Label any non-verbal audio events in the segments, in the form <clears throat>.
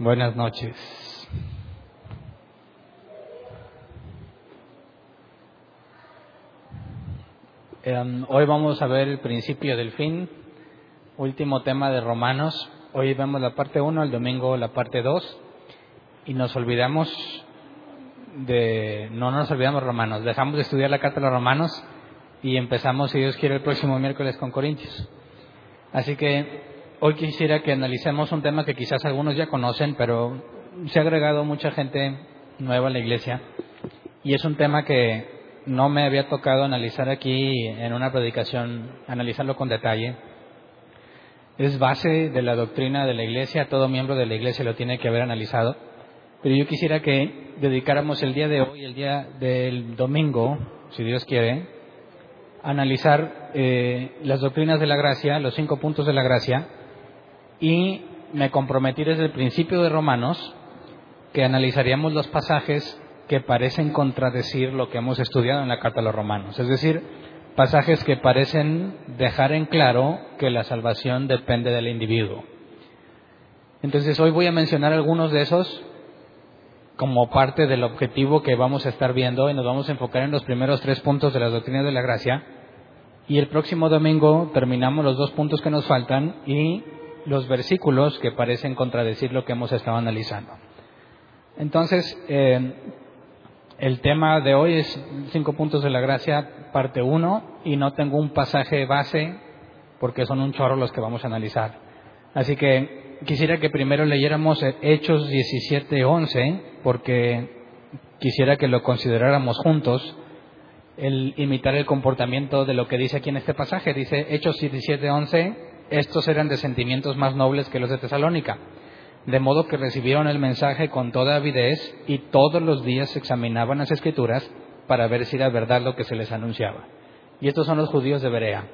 Buenas noches. Em, hoy vamos a ver el principio del fin, último tema de Romanos. Hoy vemos la parte 1, el domingo la parte 2 y nos olvidamos de, no nos olvidamos Romanos, dejamos de estudiar la carta de los Romanos y empezamos, si Dios quiere, el próximo miércoles con Corintios. Así que hoy quisiera que analicemos un tema que quizás algunos ya conocen, pero se ha agregado mucha gente nueva a la iglesia y es un tema que no me había tocado analizar aquí en una predicación, analizarlo con detalle. Es base de la doctrina de la iglesia, todo miembro de la iglesia lo tiene que haber analizado, pero yo quisiera que dedicáramos el día de hoy, el día del domingo, si Dios quiere, a analizar eh, las doctrinas de la gracia, los cinco puntos de la gracia, y me comprometí desde el principio de Romanos que analizaríamos los pasajes que parecen contradecir lo que hemos estudiado en la carta a los romanos. Es decir, pasajes que parecen dejar en claro que la salvación depende del individuo. Entonces hoy voy a mencionar algunos de esos como parte del objetivo que vamos a estar viendo y nos vamos a enfocar en los primeros tres puntos de la doctrina de la gracia. Y el próximo domingo terminamos los dos puntos que nos faltan y los versículos que parecen contradecir lo que hemos estado analizando. Entonces, eh, el tema de hoy es cinco puntos de la gracia, parte uno, y no tengo un pasaje base porque son un chorro los que vamos a analizar. Así que quisiera que primero leyéramos Hechos 17:11 porque quisiera que lo consideráramos juntos el imitar el comportamiento de lo que dice aquí en este pasaje. Dice Hechos 17:11, estos eran de sentimientos más nobles que los de Tesalónica de modo que recibieron el mensaje con toda avidez y todos los días examinaban las escrituras para ver si era verdad lo que se les anunciaba. Y estos son los judíos de Berea.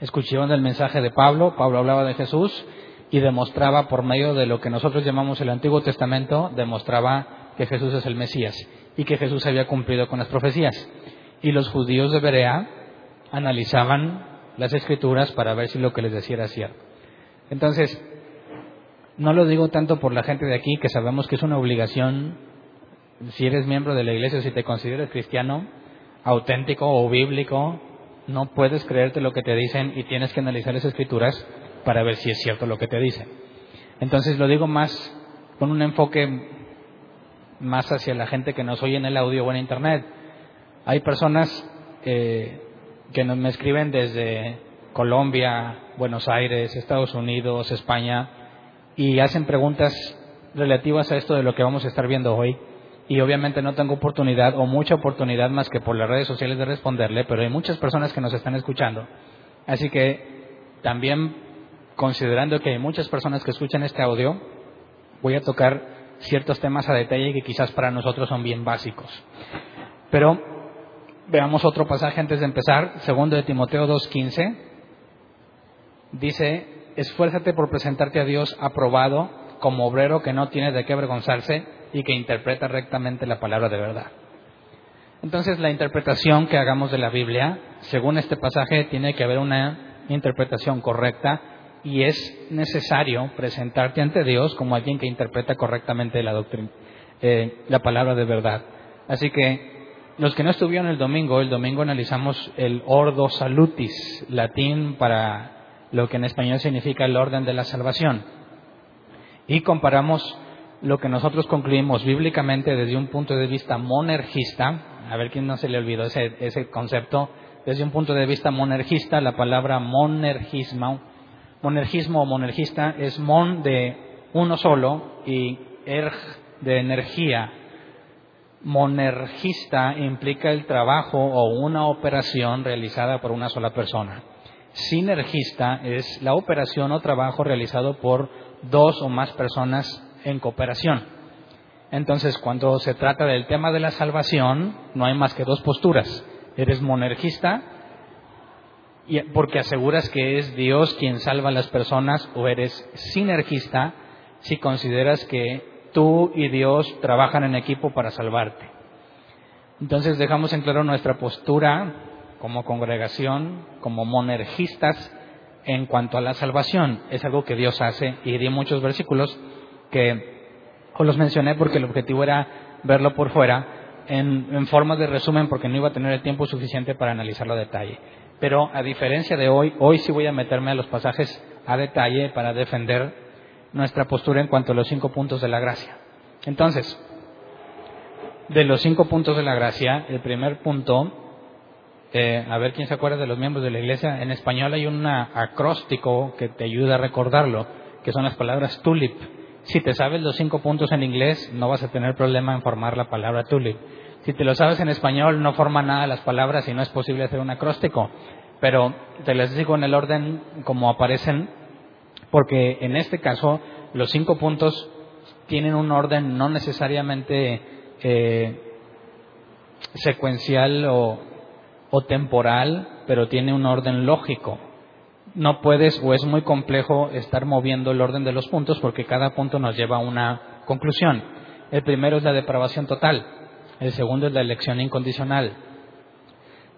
Escucharon el mensaje de Pablo, Pablo hablaba de Jesús y demostraba por medio de lo que nosotros llamamos el Antiguo Testamento, demostraba que Jesús es el Mesías y que Jesús había cumplido con las profecías. Y los judíos de Berea analizaban las escrituras para ver si lo que les decía era cierto. Entonces, no lo digo tanto por la gente de aquí, que sabemos que es una obligación, si eres miembro de la iglesia, si te consideras cristiano, auténtico o bíblico, no puedes creerte lo que te dicen y tienes que analizar las escrituras para ver si es cierto lo que te dicen. Entonces lo digo más con un enfoque más hacia la gente que nos oye en el audio o en internet. Hay personas eh, que nos, me escriben desde Colombia, Buenos Aires, Estados Unidos, España, y hacen preguntas relativas a esto de lo que vamos a estar viendo hoy. Y obviamente no tengo oportunidad o mucha oportunidad más que por las redes sociales de responderle, pero hay muchas personas que nos están escuchando. Así que también considerando que hay muchas personas que escuchan este audio, voy a tocar ciertos temas a detalle que quizás para nosotros son bien básicos. Pero veamos otro pasaje antes de empezar, segundo de Timoteo 2.15. Dice, esfuérzate por presentarte a Dios aprobado como obrero que no tiene de qué avergonzarse y que interpreta rectamente la palabra de verdad. Entonces, la interpretación que hagamos de la Biblia, según este pasaje, tiene que haber una interpretación correcta y es necesario presentarte ante Dios como alguien que interpreta correctamente la doctrina, eh, la palabra de verdad. Así que los que no estuvieron el domingo, el domingo analizamos el ordo salutis, latín para lo que en español significa el orden de la salvación. Y comparamos lo que nosotros concluimos bíblicamente desde un punto de vista monergista, a ver quién no se le olvidó ese, ese concepto, desde un punto de vista monergista, la palabra monergismo, monergismo o monergista es mon de uno solo y erg de energía. Monergista implica el trabajo o una operación realizada por una sola persona. Sinergista es la operación o trabajo realizado por dos o más personas en cooperación. Entonces, cuando se trata del tema de la salvación, no hay más que dos posturas. Eres monergista porque aseguras que es Dios quien salva a las personas o eres sinergista si consideras que tú y Dios trabajan en equipo para salvarte. Entonces dejamos en claro nuestra postura como congregación, como monergistas en cuanto a la salvación. Es algo que Dios hace y di muchos versículos que os los mencioné porque el objetivo era verlo por fuera en, en forma de resumen porque no iba a tener el tiempo suficiente para analizarlo a detalle. Pero a diferencia de hoy, hoy sí voy a meterme a los pasajes a detalle para defender nuestra postura en cuanto a los cinco puntos de la gracia. Entonces, de los cinco puntos de la gracia, el primer punto, eh, a ver quién se acuerda de los miembros de la iglesia, en español hay un acróstico que te ayuda a recordarlo, que son las palabras tulip. Si te sabes los cinco puntos en inglés, no vas a tener problema en formar la palabra tulip. Si te lo sabes en español, no forma nada las palabras y no es posible hacer un acróstico. Pero te las digo en el orden como aparecen, porque en este caso los cinco puntos tienen un orden no necesariamente eh, secuencial o, temporal, pero tiene un orden lógico. No puedes o es muy complejo estar moviendo el orden de los puntos porque cada punto nos lleva a una conclusión. El primero es la depravación total. El segundo es la elección incondicional.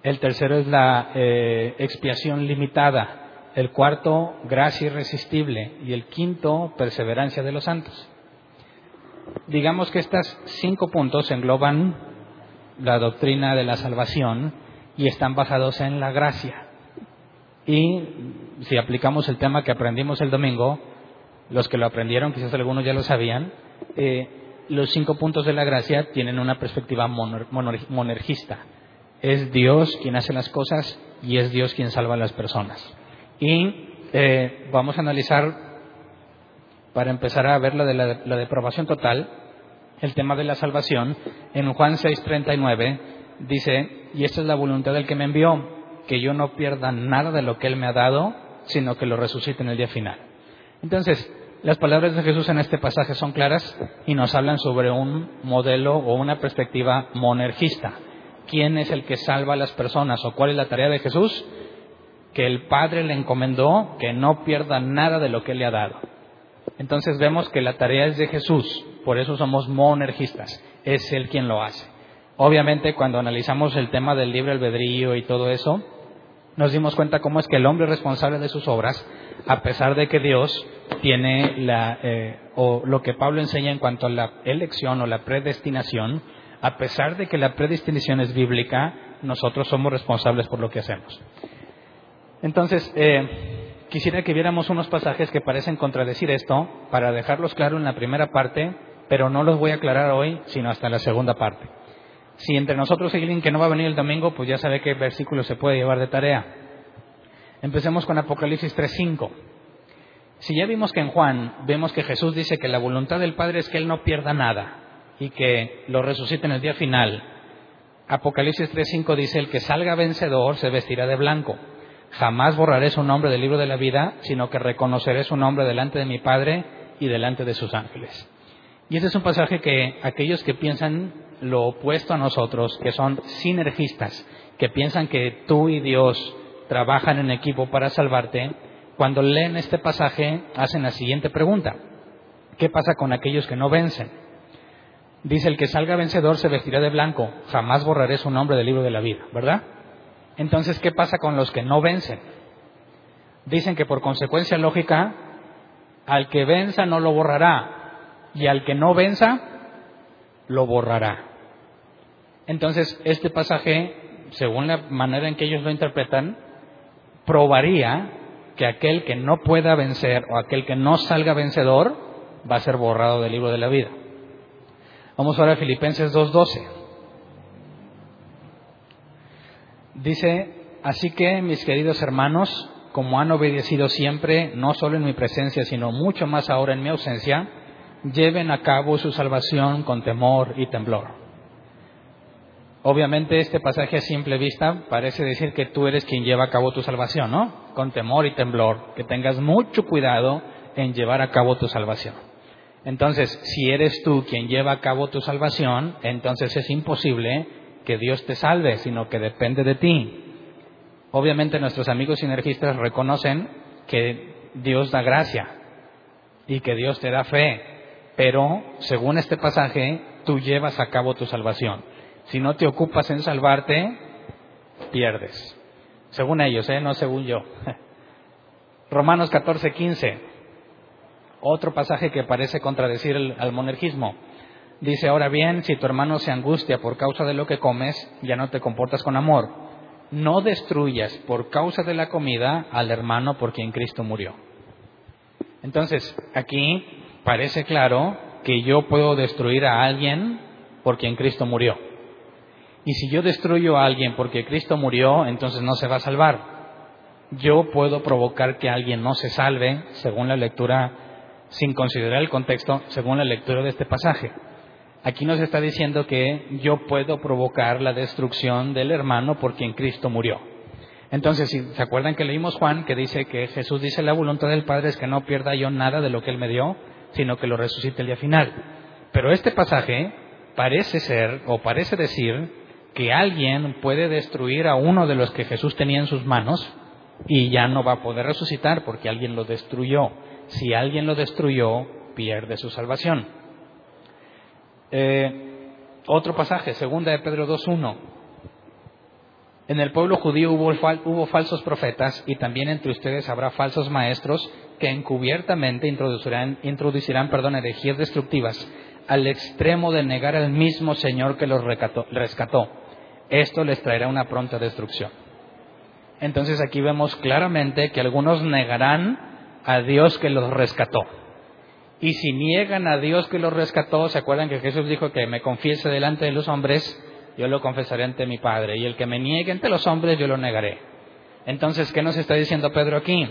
El tercero es la eh, expiación limitada. El cuarto, gracia irresistible. Y el quinto, perseverancia de los santos. Digamos que estos cinco puntos engloban la doctrina de la salvación y están basados en la gracia. Y si aplicamos el tema que aprendimos el domingo, los que lo aprendieron, quizás algunos ya lo sabían, eh, los cinco puntos de la gracia tienen una perspectiva monergista. Es Dios quien hace las cosas y es Dios quien salva a las personas. Y eh, vamos a analizar, para empezar a ver la de la, la deprobación total, el tema de la salvación. En Juan 6:39 dice, y esta es la voluntad del que me envió, que yo no pierda nada de lo que Él me ha dado, sino que lo resucite en el día final. Entonces, las palabras de Jesús en este pasaje son claras y nos hablan sobre un modelo o una perspectiva monergista. ¿Quién es el que salva a las personas o cuál es la tarea de Jesús? Que el Padre le encomendó que no pierda nada de lo que le ha dado. Entonces vemos que la tarea es de Jesús, por eso somos monergistas, es Él quien lo hace. Obviamente cuando analizamos el tema del libre albedrío y todo eso, nos dimos cuenta cómo es que el hombre es responsable de sus obras, a pesar de que Dios tiene la, eh, o lo que Pablo enseña en cuanto a la elección o la predestinación, a pesar de que la predestinación es bíblica, nosotros somos responsables por lo que hacemos. Entonces, eh, quisiera que viéramos unos pasajes que parecen contradecir esto, para dejarlos claros en la primera parte, pero no los voy a aclarar hoy, sino hasta la segunda parte. Si entre nosotros hay alguien que no va a venir el domingo, pues ya sabe qué versículo se puede llevar de tarea. Empecemos con Apocalipsis 3.5. Si ya vimos que en Juan vemos que Jesús dice que la voluntad del Padre es que Él no pierda nada y que lo resucite en el día final, Apocalipsis 3.5 dice, el que salga vencedor se vestirá de blanco. Jamás borraré su nombre del libro de la vida, sino que reconoceré su nombre delante de mi Padre y delante de sus ángeles. Y este es un pasaje que aquellos que piensan lo opuesto a nosotros, que son sinergistas, que piensan que tú y Dios trabajan en equipo para salvarte, cuando leen este pasaje hacen la siguiente pregunta. ¿Qué pasa con aquellos que no vencen? Dice, el que salga vencedor se vestirá de blanco, jamás borraré su nombre del libro de la vida, ¿verdad? Entonces, ¿qué pasa con los que no vencen? Dicen que por consecuencia lógica, al que venza no lo borrará, y al que no venza, lo borrará. Entonces, este pasaje, según la manera en que ellos lo interpretan, probaría que aquel que no pueda vencer o aquel que no salga vencedor va a ser borrado del libro de la vida. Vamos ahora a Filipenses 2.12. Dice, así que mis queridos hermanos, como han obedecido siempre, no solo en mi presencia, sino mucho más ahora en mi ausencia, lleven a cabo su salvación con temor y temblor. Obviamente este pasaje a simple vista parece decir que tú eres quien lleva a cabo tu salvación, ¿no? Con temor y temblor, que tengas mucho cuidado en llevar a cabo tu salvación. Entonces, si eres tú quien lleva a cabo tu salvación, entonces es imposible que Dios te salve, sino que depende de ti. Obviamente nuestros amigos sinergistas reconocen que Dios da gracia y que Dios te da fe, pero según este pasaje, tú llevas a cabo tu salvación. Si no te ocupas en salvarte, pierdes. Según ellos, ¿eh? no según yo. <laughs> Romanos 14, 15. Otro pasaje que parece contradecir al monergismo. Dice, ahora bien, si tu hermano se angustia por causa de lo que comes, ya no te comportas con amor. No destruyas por causa de la comida al hermano por quien Cristo murió. Entonces, aquí parece claro que yo puedo destruir a alguien por quien Cristo murió. Y si yo destruyo a alguien porque Cristo murió, entonces no se va a salvar. Yo puedo provocar que alguien no se salve, según la lectura, sin considerar el contexto, según la lectura de este pasaje. Aquí nos está diciendo que yo puedo provocar la destrucción del hermano por quien Cristo murió. Entonces, si se acuerdan que leímos Juan, que dice que Jesús dice la voluntad del Padre es que no pierda yo nada de lo que Él me dio, sino que lo resucite el día final. Pero este pasaje parece ser, o parece decir, que alguien puede destruir a uno de los que Jesús tenía en sus manos y ya no va a poder resucitar porque alguien lo destruyó. Si alguien lo destruyó, pierde su salvación. Eh, otro pasaje, segunda de Pedro 2.1. En el pueblo judío hubo, falsos profetas y también entre ustedes habrá falsos maestros que encubiertamente introducirán, introducirán perdón, herejías destructivas al extremo de negar al mismo Señor que los rescató esto les traerá una pronta destrucción. Entonces aquí vemos claramente que algunos negarán a Dios que los rescató. Y si niegan a Dios que los rescató, ¿se acuerdan que Jesús dijo que me confiese delante de los hombres? Yo lo confesaré ante mi Padre. Y el que me niegue ante los hombres, yo lo negaré. Entonces, ¿qué nos está diciendo Pedro aquí?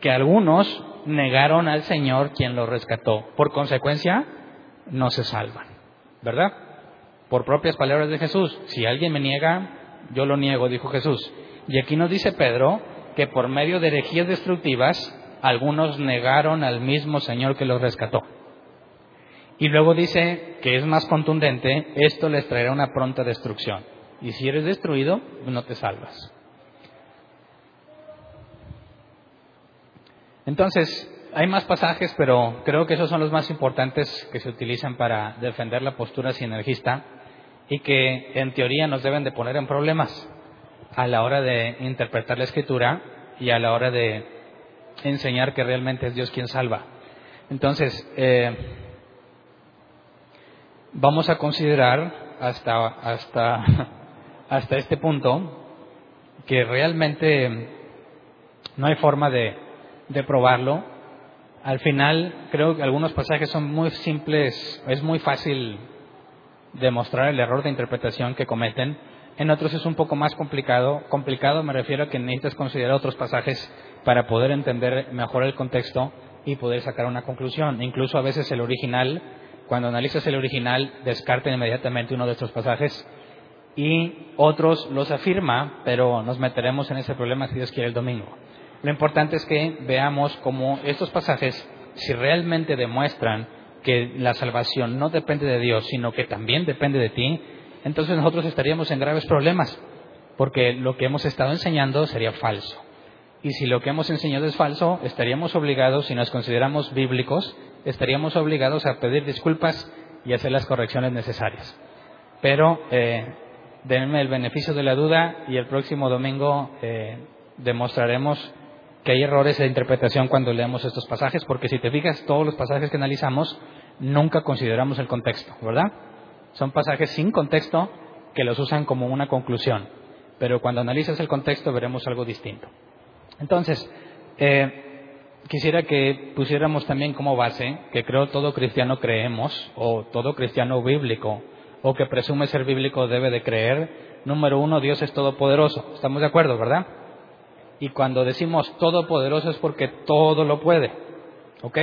Que algunos negaron al Señor quien los rescató. Por consecuencia, no se salvan. ¿Verdad? por propias palabras de Jesús. Si alguien me niega, yo lo niego, dijo Jesús. Y aquí nos dice Pedro que por medio de herejías destructivas, algunos negaron al mismo Señor que los rescató. Y luego dice que es más contundente, esto les traerá una pronta destrucción. Y si eres destruido, no te salvas. Entonces, hay más pasajes, pero creo que esos son los más importantes que se utilizan para defender la postura sinergista y que en teoría nos deben de poner en problemas a la hora de interpretar la escritura y a la hora de enseñar que realmente es Dios quien salva. Entonces, eh, vamos a considerar hasta, hasta, <laughs> hasta este punto que realmente no hay forma de, de probarlo. Al final, creo que algunos pasajes son muy simples, es muy fácil demostrar el error de interpretación que cometen. En otros es un poco más complicado. Complicado me refiero a que necesitas considerar otros pasajes para poder entender mejor el contexto y poder sacar una conclusión. Incluso a veces el original, cuando analizas el original, descarta inmediatamente uno de estos pasajes y otros los afirma, pero nos meteremos en ese problema si Dios quiere el domingo. Lo importante es que veamos cómo estos pasajes, si realmente demuestran que la salvación no depende de Dios, sino que también depende de ti, entonces nosotros estaríamos en graves problemas, porque lo que hemos estado enseñando sería falso. Y si lo que hemos enseñado es falso, estaríamos obligados, si nos consideramos bíblicos, estaríamos obligados a pedir disculpas y hacer las correcciones necesarias. Pero eh, denme el beneficio de la duda y el próximo domingo eh, demostraremos que hay errores de interpretación cuando leemos estos pasajes, porque si te fijas, todos los pasajes que analizamos nunca consideramos el contexto, ¿verdad? Son pasajes sin contexto que los usan como una conclusión, pero cuando analizas el contexto veremos algo distinto. Entonces, eh, quisiera que pusiéramos también como base que creo todo cristiano creemos, o todo cristiano bíblico, o que presume ser bíblico debe de creer, número uno, Dios es todopoderoso. ¿Estamos de acuerdo, verdad? Y cuando decimos todopoderoso es porque todo lo puede. ¿Ok?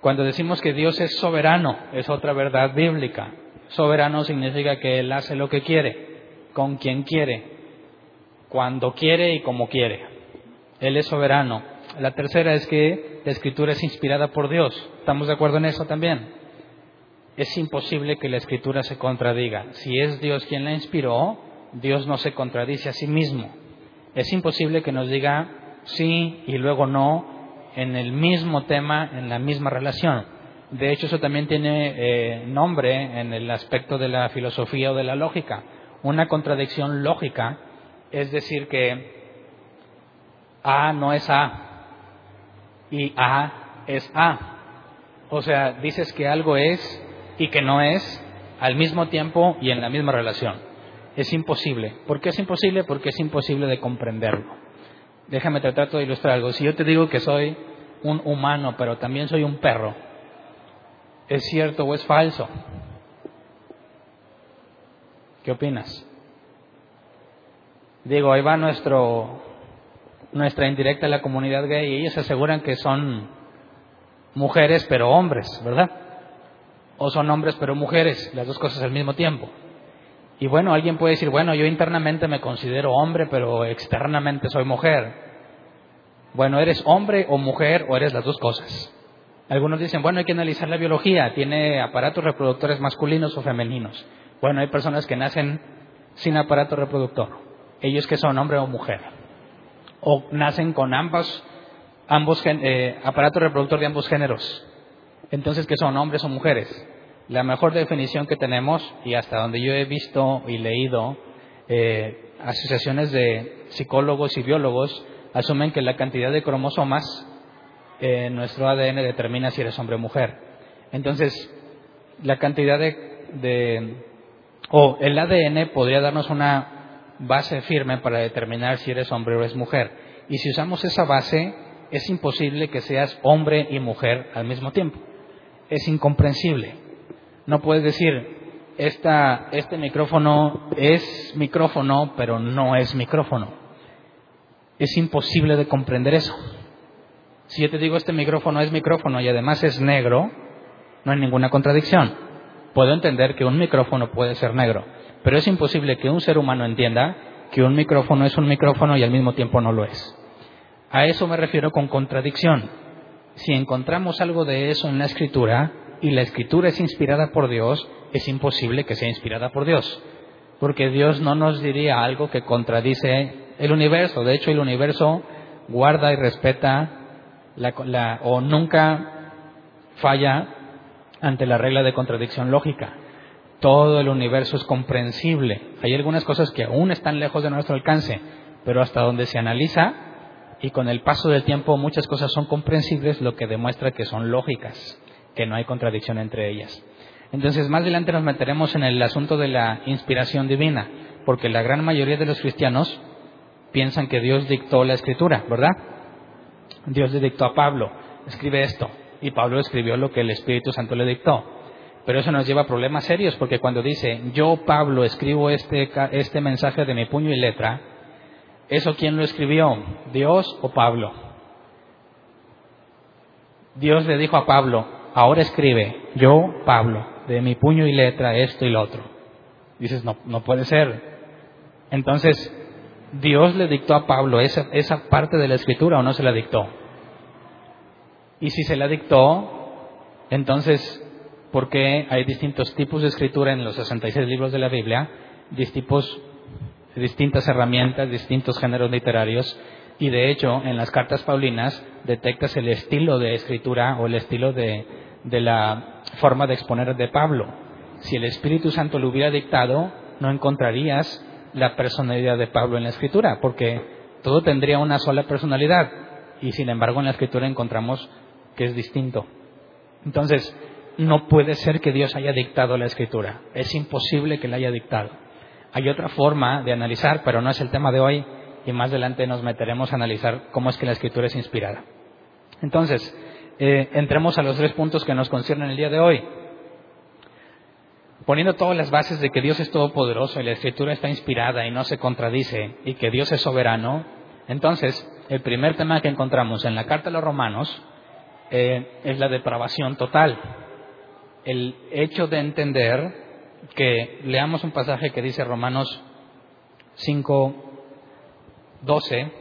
Cuando decimos que Dios es soberano, es otra verdad bíblica. Soberano significa que Él hace lo que quiere, con quien quiere, cuando quiere y como quiere. Él es soberano. La tercera es que la escritura es inspirada por Dios. ¿Estamos de acuerdo en eso también? Es imposible que la escritura se contradiga. Si es Dios quien la inspiró, Dios no se contradice a sí mismo. Es imposible que nos diga sí y luego no en el mismo tema, en la misma relación. De hecho, eso también tiene eh, nombre en el aspecto de la filosofía o de la lógica. Una contradicción lógica es decir que A no es A y A es A. O sea, dices que algo es y que no es al mismo tiempo y en la misma relación. Es imposible. ¿Por qué es imposible? Porque es imposible de comprenderlo. Déjame tratar de ilustrar algo. Si yo te digo que soy un humano, pero también soy un perro, ¿es cierto o es falso? ¿Qué opinas? Digo, ahí va nuestro, nuestra indirecta la comunidad gay y ellos aseguran que son mujeres pero hombres, ¿verdad? O son hombres pero mujeres, las dos cosas al mismo tiempo. Y bueno, alguien puede decir, bueno, yo internamente me considero hombre pero externamente soy mujer. Bueno, ¿eres hombre o mujer o eres las dos cosas? Algunos dicen, bueno, hay que analizar la biología, tiene aparatos reproductores masculinos o femeninos. Bueno, hay personas que nacen sin aparato reproductor ellos que son hombre o mujer, o nacen con ambos, ambos eh, aparatos reproductor de ambos géneros, entonces que son hombres o mujeres. La mejor definición que tenemos, y hasta donde yo he visto y leído, eh, asociaciones de psicólogos y biólogos asumen que la cantidad de cromosomas en nuestro ADN determina si eres hombre o mujer. Entonces, la cantidad de, de o el ADN podría darnos una base firme para determinar si eres hombre o eres mujer. Y si usamos esa base, es imposible que seas hombre y mujer al mismo tiempo. Es incomprensible. No puedes decir, esta, este micrófono es micrófono, pero no es micrófono. Es imposible de comprender eso. Si yo te digo este micrófono es micrófono y además es negro, no hay ninguna contradicción. Puedo entender que un micrófono puede ser negro, pero es imposible que un ser humano entienda que un micrófono es un micrófono y al mismo tiempo no lo es. A eso me refiero con contradicción. Si encontramos algo de eso en la escritura y la escritura es inspirada por Dios, es imposible que sea inspirada por Dios. Porque Dios no nos diría algo que contradice el universo. De hecho, el universo guarda y respeta o nunca falla ante la regla de contradicción lógica todo el universo es comprensible. Hay algunas cosas que aún están lejos de nuestro alcance, pero hasta donde se analiza y con el paso del tiempo muchas cosas son comprensibles, lo que demuestra que son lógicas, que no hay contradicción entre ellas. Entonces, más adelante nos meteremos en el asunto de la inspiración divina, porque la gran mayoría de los cristianos piensan que Dios dictó la escritura, ¿verdad? Dios le dictó a Pablo, escribe esto, y Pablo escribió lo que el Espíritu Santo le dictó. Pero eso nos lleva a problemas serios porque cuando dice, yo Pablo escribo este, este mensaje de mi puño y letra, ¿eso quién lo escribió? ¿Dios o Pablo? Dios le dijo a Pablo, ahora escribe, yo Pablo, de mi puño y letra esto y lo otro. Dices, no, no puede ser. Entonces, ¿Dios le dictó a Pablo esa, esa parte de la escritura o no se la dictó? Y si se la dictó, entonces porque hay distintos tipos de escritura en los 66 libros de la Biblia, distintas herramientas, distintos géneros literarios, y de hecho en las cartas paulinas detectas el estilo de escritura o el estilo de, de la forma de exponer de Pablo. Si el Espíritu Santo lo hubiera dictado, no encontrarías la personalidad de Pablo en la escritura, porque todo tendría una sola personalidad, y sin embargo en la escritura encontramos que es distinto. Entonces, no puede ser que Dios haya dictado la escritura. Es imposible que la haya dictado. Hay otra forma de analizar, pero no es el tema de hoy y más adelante nos meteremos a analizar cómo es que la escritura es inspirada. Entonces, eh, entremos a los tres puntos que nos conciernen el día de hoy. Poniendo todas las bases de que Dios es todopoderoso y la escritura está inspirada y no se contradice y que Dios es soberano, entonces el primer tema que encontramos en la carta a los romanos eh, es la depravación total el hecho de entender que leamos un pasaje que dice Romanos 5, 12.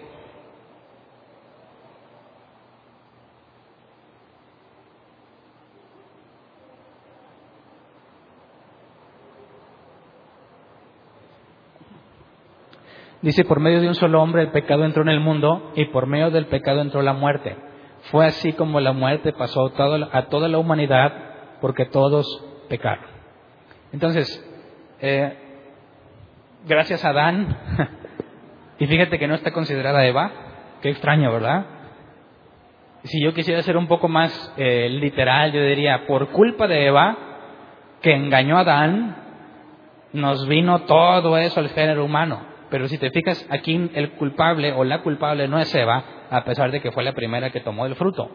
Dice, por medio de un solo hombre el pecado entró en el mundo y por medio del pecado entró la muerte. Fue así como la muerte pasó a toda la humanidad porque todos pecaron. Entonces, eh, gracias a Adán, <laughs> y fíjate que no está considerada Eva, qué extraño, ¿verdad? Si yo quisiera ser un poco más eh, literal, yo diría, por culpa de Eva, que engañó a Adán, nos vino todo eso al género humano. Pero si te fijas, aquí el culpable o la culpable no es Eva, a pesar de que fue la primera que tomó el fruto.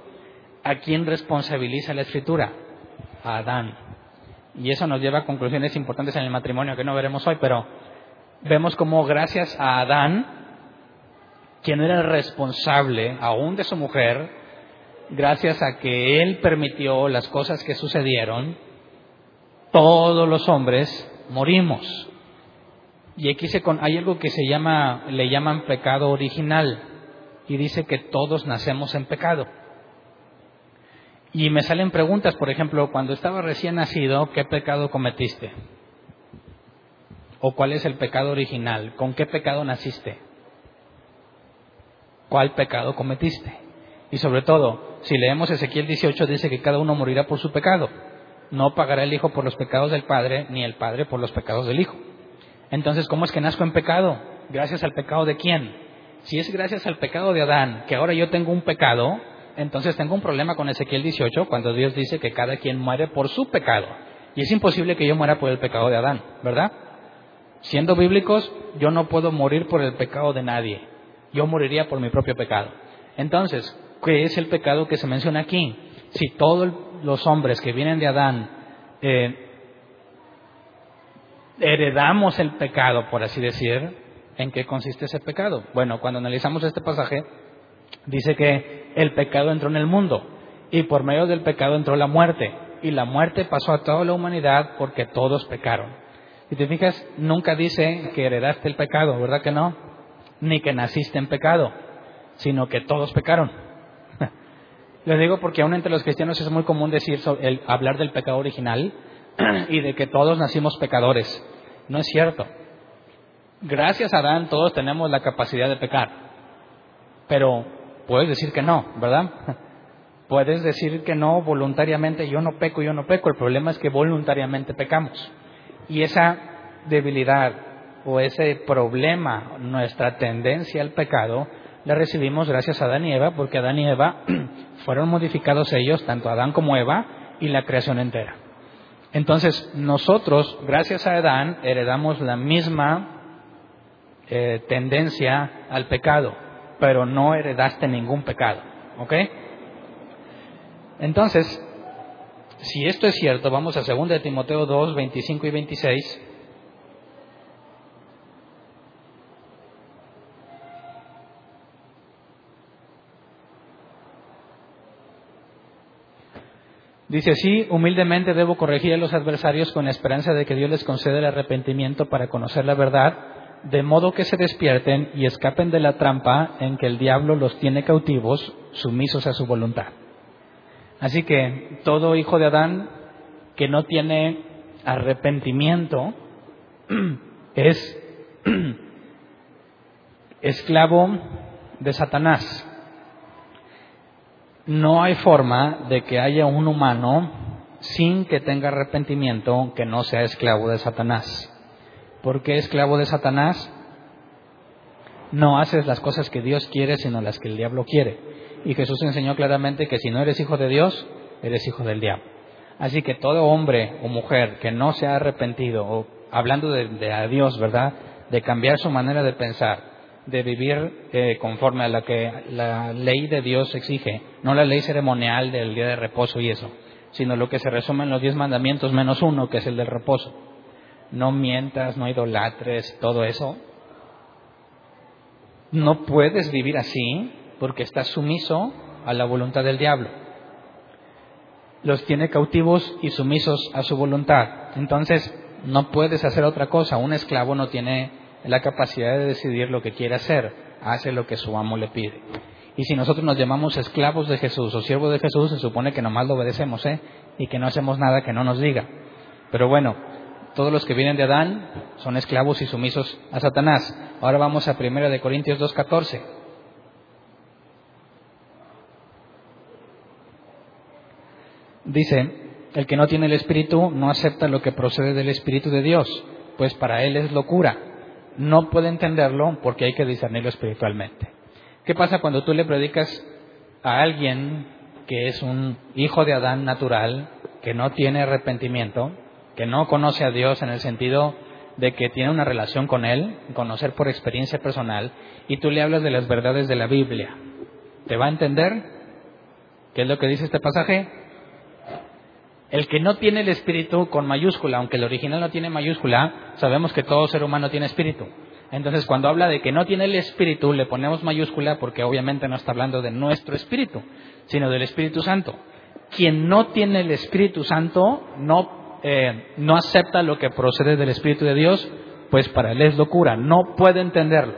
¿A quién responsabiliza la escritura? Adán. Y eso nos lleva a conclusiones importantes en el matrimonio que no veremos hoy, pero vemos como gracias a Adán, quien era el responsable aún de su mujer, gracias a que él permitió las cosas que sucedieron, todos los hombres morimos. Y aquí se hay algo que se llama, le llaman pecado original, y dice que todos nacemos en pecado. Y me salen preguntas, por ejemplo, cuando estaba recién nacido, ¿qué pecado cometiste? ¿O cuál es el pecado original? ¿Con qué pecado naciste? ¿Cuál pecado cometiste? Y sobre todo, si leemos Ezequiel 18, dice que cada uno morirá por su pecado. No pagará el Hijo por los pecados del Padre, ni el Padre por los pecados del Hijo. Entonces, ¿cómo es que nazco en pecado? ¿Gracias al pecado de quién? Si es gracias al pecado de Adán, que ahora yo tengo un pecado, entonces tengo un problema con Ezequiel 18 cuando Dios dice que cada quien muere por su pecado. Y es imposible que yo muera por el pecado de Adán, ¿verdad? Siendo bíblicos, yo no puedo morir por el pecado de nadie. Yo moriría por mi propio pecado. Entonces, ¿qué es el pecado que se menciona aquí? Si todos los hombres que vienen de Adán eh, heredamos el pecado, por así decir, ¿en qué consiste ese pecado? Bueno, cuando analizamos este pasaje, dice que el pecado entró en el mundo y por medio del pecado entró la muerte y la muerte pasó a toda la humanidad porque todos pecaron. Si te fijas, nunca dice que heredaste el pecado, ¿verdad que no? Ni que naciste en pecado, sino que todos pecaron. <laughs> Les digo porque aún entre los cristianos es muy común decir el, hablar del pecado original <clears throat> y de que todos nacimos pecadores. No es cierto. Gracias a Adán todos tenemos la capacidad de pecar. Pero puedes decir que no, ¿verdad? <laughs> Puedes decir que no voluntariamente, yo no peco, yo no peco. El problema es que voluntariamente pecamos. Y esa debilidad o ese problema, nuestra tendencia al pecado, la recibimos gracias a Adán y Eva, porque Adán y Eva <clears throat> fueron modificados ellos, tanto Adán como Eva, y la creación entera. Entonces, nosotros, gracias a Adán, heredamos la misma eh, tendencia al pecado, pero no heredaste ningún pecado. ¿Ok? Entonces, si esto es cierto, vamos a 2 Timoteo 2, 25 y 26. Dice así, humildemente debo corregir a los adversarios con esperanza de que Dios les conceda el arrepentimiento para conocer la verdad, de modo que se despierten y escapen de la trampa en que el diablo los tiene cautivos, sumisos a su voluntad. Así que todo hijo de Adán que no tiene arrepentimiento <clears throat> es <clears throat> esclavo de Satanás no hay forma de que haya un humano sin que tenga arrepentimiento que no sea esclavo de Satanás. ¿Por qué esclavo de Satanás? No haces las cosas que Dios quiere, sino las que el diablo quiere. Y Jesús enseñó claramente que si no eres hijo de Dios, eres hijo del diablo. Así que todo hombre o mujer que no se ha arrepentido, o hablando de, de a Dios, ¿verdad? De cambiar su manera de pensar, de vivir eh, conforme a lo que la ley de Dios exige, no la ley ceremonial del día de reposo y eso, sino lo que se resume en los diez mandamientos menos uno, que es el del reposo. No mientas, no idolatres, todo eso. No puedes vivir así porque estás sumiso a la voluntad del diablo. Los tiene cautivos y sumisos a su voluntad. Entonces, no puedes hacer otra cosa. Un esclavo no tiene la capacidad de decidir lo que quiere hacer, hace lo que su amo le pide. Y si nosotros nos llamamos esclavos de Jesús o siervos de Jesús, se supone que nomás lo obedecemos, ¿eh? Y que no hacemos nada que no nos diga. Pero bueno, Todos los que vienen de Adán son esclavos y sumisos a Satanás. Ahora vamos a 1 de Corintios 2:14. Dice, el que no tiene el Espíritu no acepta lo que procede del Espíritu de Dios, pues para él es locura. No puede entenderlo porque hay que discernirlo espiritualmente. ¿Qué pasa cuando tú le predicas a alguien que es un hijo de Adán natural, que no tiene arrepentimiento, que no conoce a Dios en el sentido de que tiene una relación con Él, conocer por experiencia personal, y tú le hablas de las verdades de la Biblia? ¿Te va a entender? ¿Qué es lo que dice este pasaje? El que no tiene el espíritu con mayúscula, aunque el original no tiene mayúscula, sabemos que todo ser humano tiene espíritu. Entonces, cuando habla de que no tiene el espíritu, le ponemos mayúscula porque obviamente no está hablando de nuestro espíritu, sino del Espíritu Santo. Quien no tiene el Espíritu Santo no, eh, no acepta lo que procede del Espíritu de Dios, pues para él es locura, no puede entenderlo.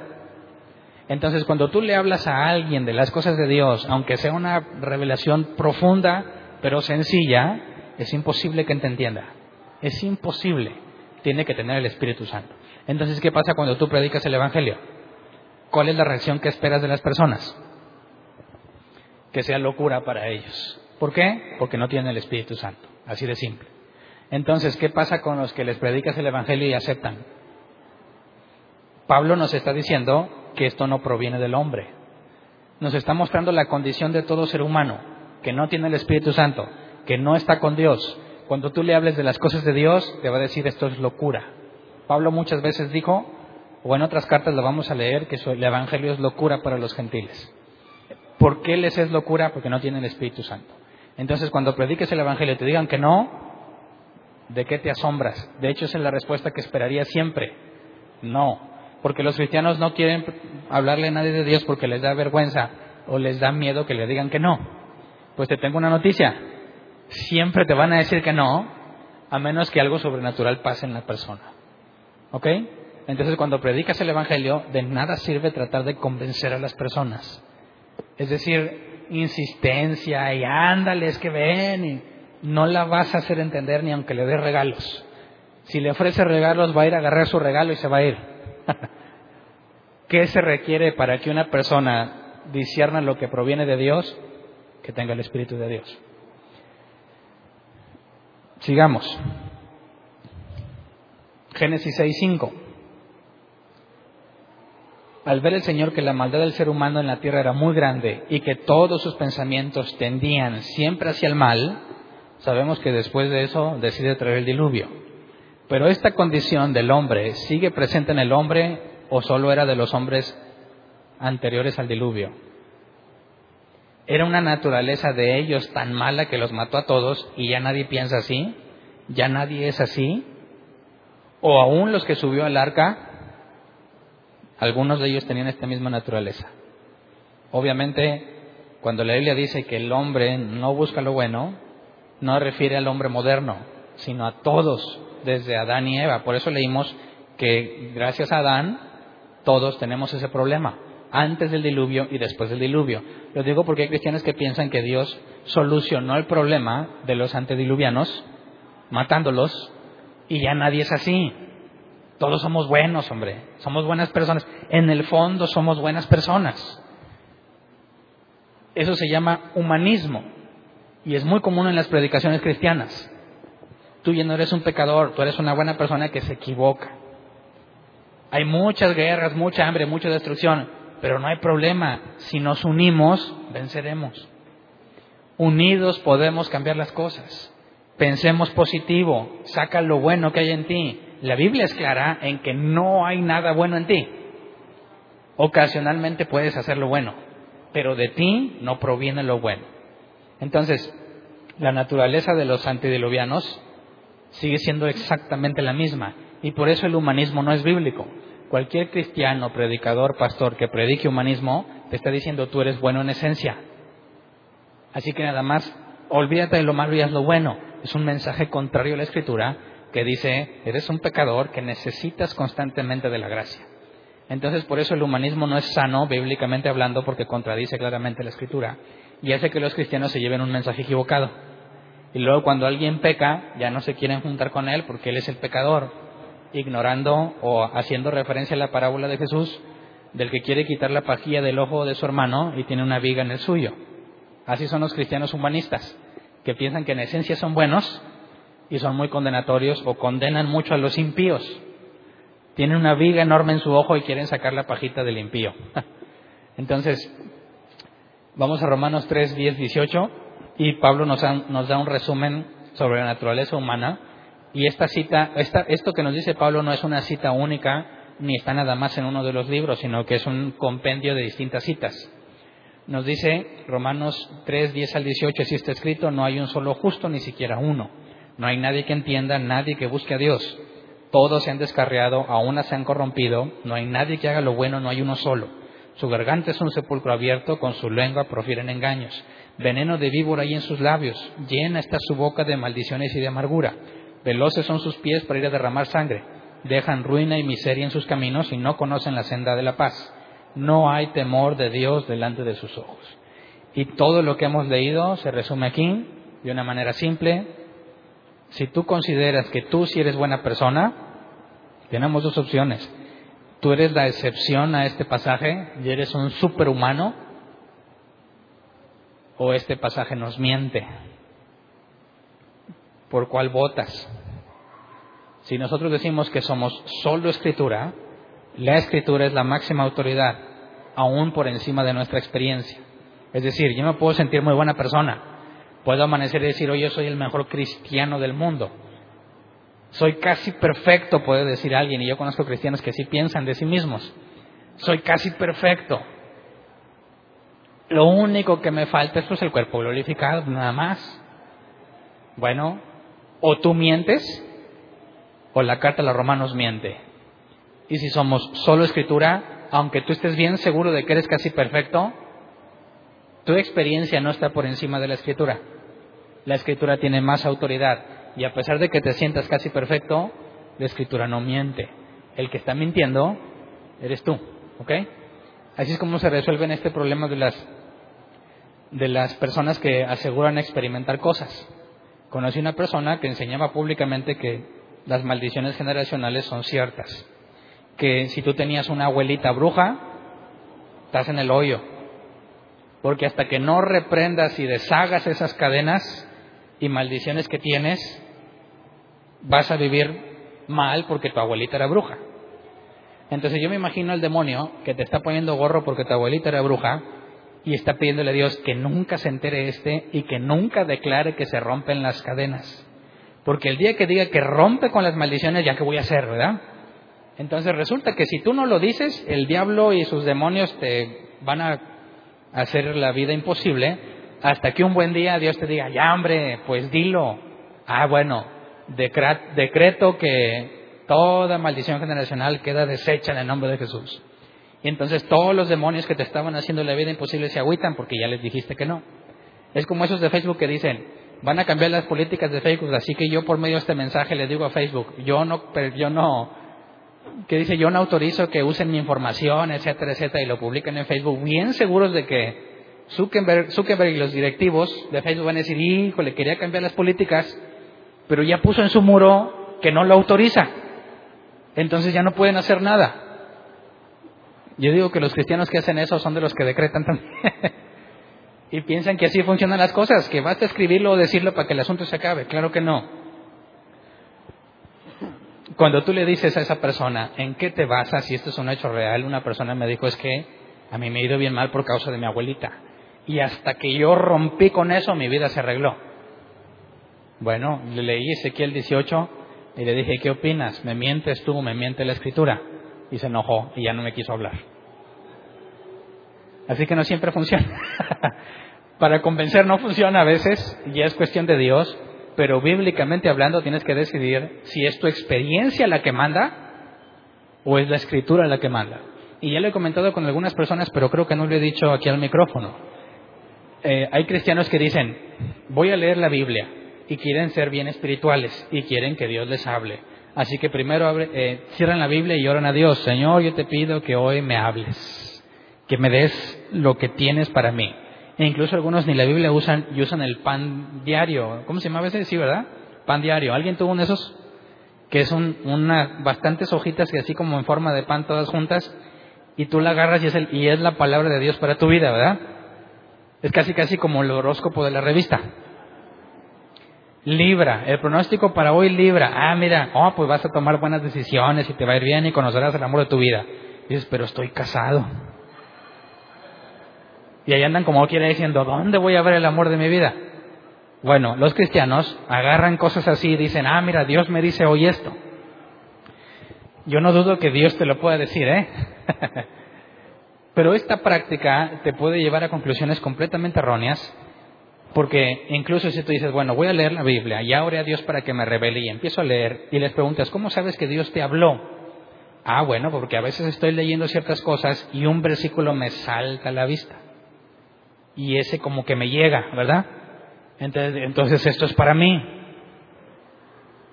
Entonces, cuando tú le hablas a alguien de las cosas de Dios, aunque sea una revelación profunda, pero sencilla, es imposible que te entienda. Es imposible. Tiene que tener el Espíritu Santo. Entonces, ¿qué pasa cuando tú predicas el Evangelio? ¿Cuál es la reacción que esperas de las personas? Que sea locura para ellos. ¿Por qué? Porque no tienen el Espíritu Santo. Así de simple. Entonces, ¿qué pasa con los que les predicas el Evangelio y aceptan? Pablo nos está diciendo que esto no proviene del hombre. Nos está mostrando la condición de todo ser humano, que no tiene el Espíritu Santo que no está con Dios, cuando tú le hables de las cosas de Dios, te va a decir esto es locura. Pablo muchas veces dijo, o en otras cartas lo vamos a leer, que el Evangelio es locura para los gentiles. ¿Por qué les es locura? Porque no tienen el Espíritu Santo. Entonces, cuando prediques el Evangelio y te digan que no, ¿de qué te asombras? De hecho, esa es la respuesta que esperaría siempre. No, porque los cristianos no quieren hablarle a nadie de Dios porque les da vergüenza o les da miedo que le digan que no. Pues te tengo una noticia, siempre te van a decir que no, a menos que algo sobrenatural pase en la persona. ¿Ok? Entonces cuando predicas el Evangelio, de nada sirve tratar de convencer a las personas. Es decir, insistencia y ándales que ven y no la vas a hacer entender ni aunque le des regalos. Si le ofrece regalos va a ir a agarrar su regalo y se va a ir. <laughs> ¿Qué se requiere para que una persona discierna lo que proviene de Dios? Que tenga el Espíritu de Dios. Sigamos. Génesis 6:5. Al ver el Señor que la maldad del ser humano en la tierra era muy grande y que todos sus pensamientos tendían siempre hacia el mal, sabemos que después de eso decide traer el diluvio. Pero esta condición del hombre sigue presente en el hombre o solo era de los hombres anteriores al diluvio. ¿Era una naturaleza de ellos tan mala que los mató a todos y ya nadie piensa así? ¿Ya nadie es así? ¿O aún los que subió al arca, algunos de ellos tenían esta misma naturaleza? Obviamente, cuando la Biblia dice que el hombre no busca lo bueno, no refiere al hombre moderno, sino a todos, desde Adán y Eva. Por eso leímos que gracias a Adán todos tenemos ese problema antes del diluvio y después del diluvio. Lo digo porque hay cristianos que piensan que Dios solucionó el problema de los antediluvianos matándolos y ya nadie es así. Todos somos buenos, hombre. Somos buenas personas. En el fondo somos buenas personas. Eso se llama humanismo y es muy común en las predicaciones cristianas. Tú ya no eres un pecador, tú eres una buena persona que se equivoca. Hay muchas guerras, mucha hambre, mucha destrucción. Pero no hay problema, si nos unimos, venceremos. Unidos podemos cambiar las cosas. Pensemos positivo, saca lo bueno que hay en ti. La Biblia es clara en que no hay nada bueno en ti. Ocasionalmente puedes hacer lo bueno, pero de ti no proviene lo bueno. Entonces, la naturaleza de los antediluvianos sigue siendo exactamente la misma y por eso el humanismo no es bíblico. Cualquier cristiano, predicador, pastor que predique humanismo, te está diciendo tú eres bueno en esencia. Así que nada más, olvídate de lo malo y haz lo bueno. Es un mensaje contrario a la escritura que dice, eres un pecador que necesitas constantemente de la gracia. Entonces, por eso el humanismo no es sano, bíblicamente hablando, porque contradice claramente la escritura y hace que los cristianos se lleven un mensaje equivocado. Y luego cuando alguien peca, ya no se quieren juntar con él porque él es el pecador, ignorando o haciendo referencia a la parábola de Jesús del que quiere quitar la pajilla del ojo de su hermano y tiene una viga en el suyo. Así son los cristianos humanistas, que piensan que en esencia son buenos y son muy condenatorios o condenan mucho a los impíos. Tienen una viga enorme en su ojo y quieren sacar la pajita del impío. <laughs> Entonces, vamos a Romanos 3, 10, 18 y Pablo nos, nos da un resumen sobre la naturaleza humana. Y esta cita, esta, esto que nos dice Pablo no es una cita única ni está nada más en uno de los libros, sino que es un compendio de distintas citas. Nos dice Romanos 3, 10 al 18, si está escrito, no hay un solo justo, ni siquiera uno. No hay nadie que entienda, nadie que busque a Dios. Todos se han descarriado, a una se han corrompido, no hay nadie que haga lo bueno, no hay uno solo. Su garganta es un sepulcro abierto, con su lengua profieren engaños. Veneno de víbora hay en sus labios, llena está su boca de maldiciones y de amargura. Veloces son sus pies para ir a derramar sangre dejan ruina y miseria en sus caminos y no conocen la senda de la paz. No hay temor de Dios delante de sus ojos. Y todo lo que hemos leído se resume aquí de una manera simple. Si tú consideras que tú sí eres buena persona, tenemos dos opciones. Tú eres la excepción a este pasaje y eres un superhumano, o este pasaje nos miente. ¿Por cuál votas? Si nosotros decimos que somos solo escritura, la escritura es la máxima autoridad, aún por encima de nuestra experiencia. Es decir, yo me puedo sentir muy buena persona, puedo amanecer y decir, hoy yo soy el mejor cristiano del mundo. Soy casi perfecto, puede decir alguien, y yo conozco cristianos que sí piensan de sí mismos. Soy casi perfecto. Lo único que me falta es pues, el cuerpo glorificado, nada más. Bueno, o tú mientes o la carta a los romanos miente. Y si somos solo escritura, aunque tú estés bien seguro de que eres casi perfecto, tu experiencia no está por encima de la escritura. La escritura tiene más autoridad y a pesar de que te sientas casi perfecto, la escritura no miente. El que está mintiendo eres tú, ¿ok? Así es como se resuelven este problema de las de las personas que aseguran experimentar cosas. Conocí una persona que enseñaba públicamente que las maldiciones generacionales son ciertas. Que si tú tenías una abuelita bruja, estás en el hoyo. Porque hasta que no reprendas y deshagas esas cadenas y maldiciones que tienes, vas a vivir mal porque tu abuelita era bruja. Entonces yo me imagino al demonio que te está poniendo gorro porque tu abuelita era bruja y está pidiéndole a Dios que nunca se entere este y que nunca declare que se rompen las cadenas. Porque el día que diga que rompe con las maldiciones, ya que voy a hacer, ¿verdad? Entonces resulta que si tú no lo dices, el diablo y sus demonios te van a hacer la vida imposible hasta que un buen día Dios te diga, ya hombre, pues dilo. Ah, bueno, decreto que toda maldición generacional queda deshecha en el nombre de Jesús. Y entonces todos los demonios que te estaban haciendo la vida imposible se agüitan porque ya les dijiste que no. Es como esos de Facebook que dicen, van a cambiar las políticas de Facebook, así que yo por medio de este mensaje le digo a Facebook, yo no, yo no, que dice, yo no autorizo que usen mi información, etcétera, etcétera, y lo publican en Facebook, bien seguros de que Zuckerberg, Zuckerberg y los directivos de Facebook van a decir, híjole, quería cambiar las políticas, pero ya puso en su muro que no lo autoriza. Entonces ya no pueden hacer nada. Yo digo que los cristianos que hacen eso son de los que decretan también. <laughs> y piensan que así funcionan las cosas, que basta escribirlo o decirlo para que el asunto se acabe. Claro que no. Cuando tú le dices a esa persona, ¿en qué te basas si esto es un hecho real? Una persona me dijo, es que a mí me he ido bien mal por causa de mi abuelita. Y hasta que yo rompí con eso, mi vida se arregló. Bueno, le leí Ezequiel 18 y le dije, ¿qué opinas? ¿Me mientes tú? ¿Me miente la escritura? Y se enojó y ya no me quiso hablar. Así que no siempre funciona. <laughs> Para convencer no funciona a veces, ya es cuestión de Dios, pero bíblicamente hablando tienes que decidir si es tu experiencia la que manda o es la escritura la que manda. Y ya lo he comentado con algunas personas, pero creo que no lo he dicho aquí al micrófono. Eh, hay cristianos que dicen, voy a leer la Biblia y quieren ser bien espirituales y quieren que Dios les hable. Así que primero eh, cierran la Biblia y oran a Dios, Señor, yo te pido que hoy me hables, que me des lo que tienes para mí. E incluso algunos ni la Biblia usan y usan el pan diario. ¿Cómo se llama ese? Sí, ¿verdad? Pan diario. ¿Alguien tuvo uno de esos? Que es un, una, bastantes hojitas que así como en forma de pan todas juntas y tú la agarras y es, el, y es la palabra de Dios para tu vida, ¿verdad? Es casi casi como el horóscopo de la revista. Libra, el pronóstico para hoy Libra. Ah, mira, oh, pues vas a tomar buenas decisiones y te va a ir bien y conocerás el amor de tu vida. Dices, pero estoy casado. Y ahí andan como quiere diciendo, ¿dónde voy a ver el amor de mi vida? Bueno, los cristianos agarran cosas así y dicen, ah, mira, Dios me dice hoy esto. Yo no dudo que Dios te lo pueda decir, ¿eh? <laughs> Pero esta práctica te puede llevar a conclusiones completamente erróneas, porque incluso si tú dices, bueno, voy a leer la Biblia, y oré a Dios para que me revele, y empiezo a leer, y les preguntas, ¿cómo sabes que Dios te habló? Ah, bueno, porque a veces estoy leyendo ciertas cosas y un versículo me salta a la vista y ese como que me llega, ¿verdad? Entonces, entonces esto es para mí.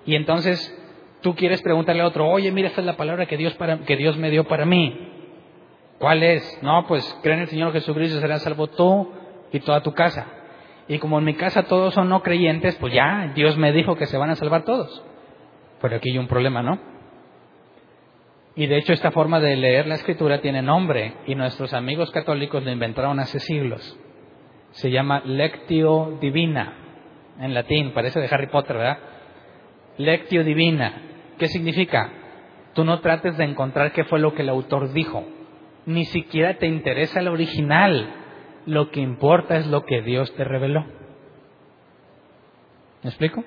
Y entonces tú quieres preguntarle a otro, oye, mira, esta es la palabra que Dios, para, que Dios me dio para mí. ¿Cuál es? No, pues cree en el Señor Jesucristo, será salvo tú y toda tu casa. Y como en mi casa todos son no creyentes, pues ya, Dios me dijo que se van a salvar todos. Pero aquí hay un problema, ¿no? Y de hecho esta forma de leer la escritura tiene nombre y nuestros amigos católicos lo inventaron hace siglos se llama Lectio Divina, en latín, parece de Harry Potter, ¿verdad? Lectio Divina, ¿qué significa? Tú no trates de encontrar qué fue lo que el autor dijo, ni siquiera te interesa el original, lo que importa es lo que Dios te reveló. ¿Me explico?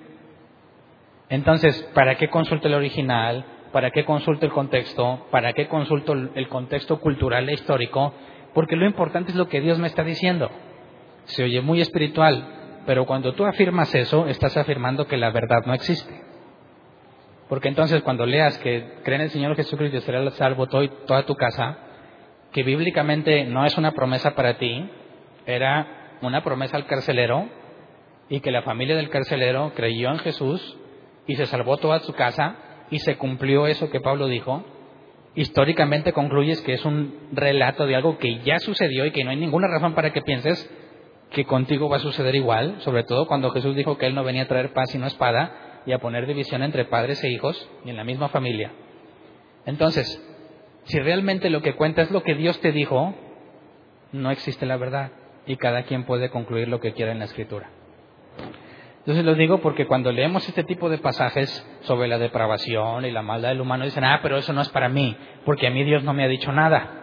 Entonces, ¿para qué consulto el original? ¿Para qué consulto el contexto? ¿Para qué consulto el contexto cultural e histórico? Porque lo importante es lo que Dios me está diciendo se oye muy espiritual, pero cuando tú afirmas eso, estás afirmando que la verdad no existe. Porque entonces cuando leas que creen en el Señor Jesucristo y será salvo toda tu casa, que bíblicamente no es una promesa para ti, era una promesa al carcelero y que la familia del carcelero creyó en Jesús y se salvó toda su casa y se cumplió eso que Pablo dijo, históricamente concluyes que es un relato de algo que ya sucedió y que no hay ninguna razón para que pienses que contigo va a suceder igual, sobre todo cuando Jesús dijo que Él no venía a traer paz sino espada y a poner división entre padres e hijos y en la misma familia. Entonces, si realmente lo que cuenta es lo que Dios te dijo, no existe la verdad y cada quien puede concluir lo que quiera en la escritura. Entonces lo digo porque cuando leemos este tipo de pasajes sobre la depravación y la maldad del humano, dicen, ah, pero eso no es para mí, porque a mí Dios no me ha dicho nada.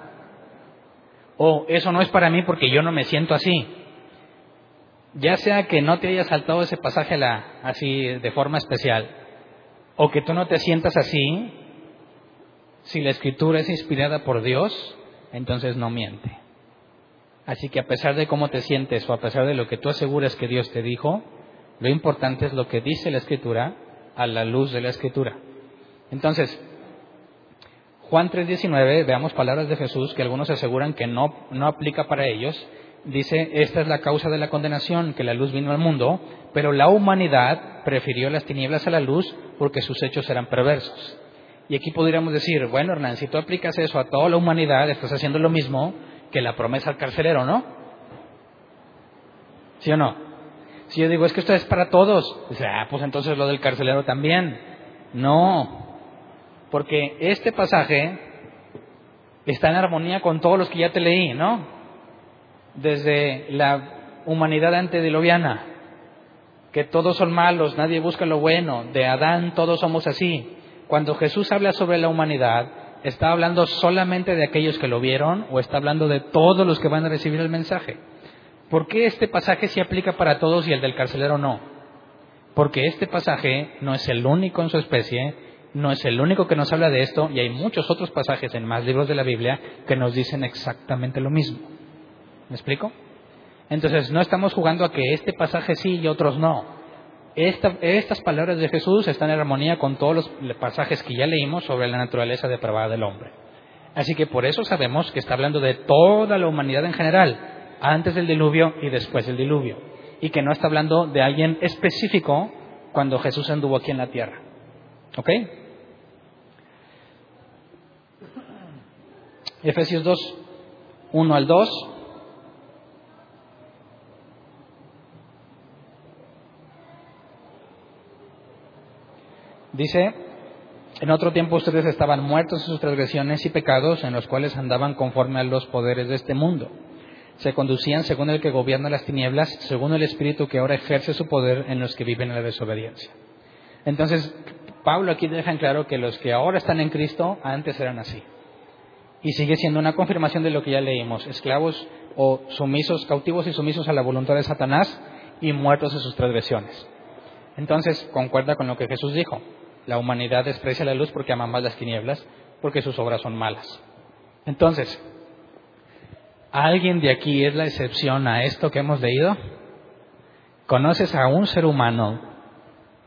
O eso no es para mí porque yo no me siento así ya sea que no te haya saltado ese pasaje así de forma especial, o que tú no te sientas así, si la escritura es inspirada por Dios, entonces no miente. Así que a pesar de cómo te sientes o a pesar de lo que tú aseguras que Dios te dijo, lo importante es lo que dice la escritura a la luz de la escritura. Entonces, Juan 3:19, veamos palabras de Jesús que algunos aseguran que no, no aplica para ellos, dice, esta es la causa de la condenación, que la luz vino al mundo, pero la humanidad prefirió las tinieblas a la luz porque sus hechos eran perversos. Y aquí podríamos decir, bueno, Hernán, si tú aplicas eso a toda la humanidad, estás haciendo lo mismo que la promesa al carcelero, ¿no? ¿Sí o no? Si yo digo, es que esto es para todos, dice, ah, pues entonces lo del carcelero también. No, porque este pasaje está en armonía con todos los que ya te leí, ¿no? desde la humanidad antediluviana, que todos son malos, nadie busca lo bueno, de Adán todos somos así. Cuando Jesús habla sobre la humanidad, ¿está hablando solamente de aquellos que lo vieron o está hablando de todos los que van a recibir el mensaje? ¿Por qué este pasaje se aplica para todos y el del carcelero no? Porque este pasaje no es el único en su especie, no es el único que nos habla de esto y hay muchos otros pasajes en más libros de la Biblia que nos dicen exactamente lo mismo. ¿Me explico? Entonces, no estamos jugando a que este pasaje sí y otros no. Estas palabras de Jesús están en armonía con todos los pasajes que ya leímos sobre la naturaleza depravada del hombre. Así que por eso sabemos que está hablando de toda la humanidad en general, antes del diluvio y después del diluvio. Y que no está hablando de alguien específico cuando Jesús anduvo aquí en la tierra. ¿Ok? Efesios 2, 1 al 2. Dice, en otro tiempo ustedes estaban muertos en sus transgresiones y pecados en los cuales andaban conforme a los poderes de este mundo. Se conducían según el que gobierna las tinieblas, según el espíritu que ahora ejerce su poder en los que viven en la desobediencia. Entonces, Pablo aquí deja en claro que los que ahora están en Cristo antes eran así. Y sigue siendo una confirmación de lo que ya leímos, esclavos o sumisos, cautivos y sumisos a la voluntad de Satanás y muertos en sus transgresiones. Entonces, concuerda con lo que Jesús dijo. La humanidad desprecia la luz porque ama más las tinieblas, porque sus obras son malas. Entonces, ¿alguien de aquí es la excepción a esto que hemos leído? ¿Conoces a un ser humano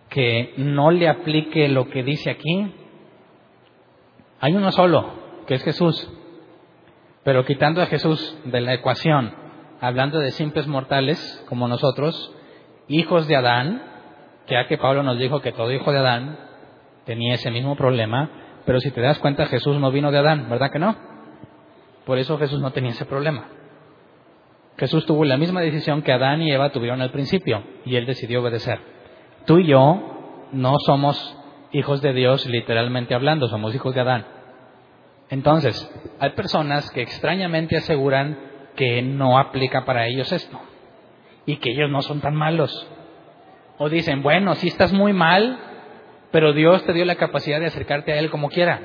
que no le aplique lo que dice aquí? Hay uno solo, que es Jesús. Pero quitando a Jesús de la ecuación, hablando de simples mortales como nosotros, hijos de Adán, ya que Pablo nos dijo que todo hijo de Adán tenía ese mismo problema, pero si te das cuenta Jesús no vino de Adán, ¿verdad que no? Por eso Jesús no tenía ese problema. Jesús tuvo la misma decisión que Adán y Eva tuvieron al principio y él decidió obedecer. Tú y yo no somos hijos de Dios literalmente hablando, somos hijos de Adán. Entonces, hay personas que extrañamente aseguran que no aplica para ellos esto y que ellos no son tan malos. O dicen, bueno, si estás muy mal, pero Dios te dio la capacidad de acercarte a Él como quiera.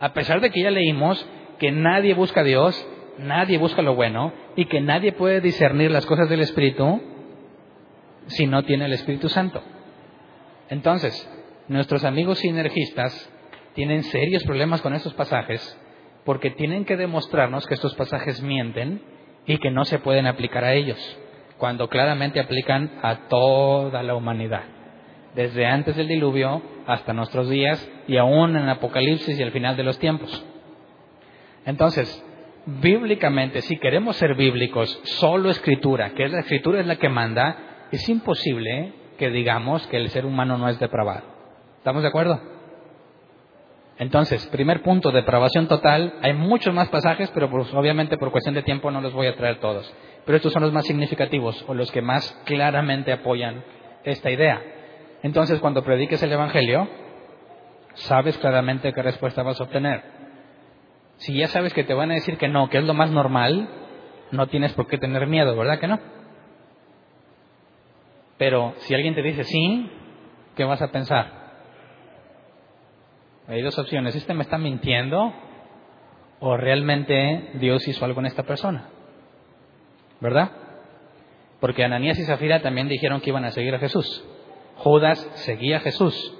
A pesar de que ya leímos que nadie busca a Dios, nadie busca lo bueno y que nadie puede discernir las cosas del Espíritu si no tiene el Espíritu Santo. Entonces, nuestros amigos sinergistas tienen serios problemas con estos pasajes porque tienen que demostrarnos que estos pasajes mienten y que no se pueden aplicar a ellos, cuando claramente aplican a toda la humanidad, desde antes del diluvio hasta nuestros días y aún en Apocalipsis y el final de los tiempos. Entonces, bíblicamente, si queremos ser bíblicos, solo escritura, que la escritura es la que manda, es imposible que digamos que el ser humano no es depravado. ¿Estamos de acuerdo? Entonces, primer punto, depravación total. Hay muchos más pasajes, pero pues, obviamente por cuestión de tiempo no los voy a traer todos. Pero estos son los más significativos o los que más claramente apoyan esta idea. Entonces, cuando prediques el Evangelio, sabes claramente qué respuesta vas a obtener. Si ya sabes que te van a decir que no, que es lo más normal, no tienes por qué tener miedo, ¿verdad que no? Pero si alguien te dice sí, ¿qué vas a pensar? Hay dos opciones. ¿Este me está mintiendo o realmente Dios hizo algo en esta persona? ¿Verdad? Porque Ananías y Zafira también dijeron que iban a seguir a Jesús. Judas seguía a Jesús,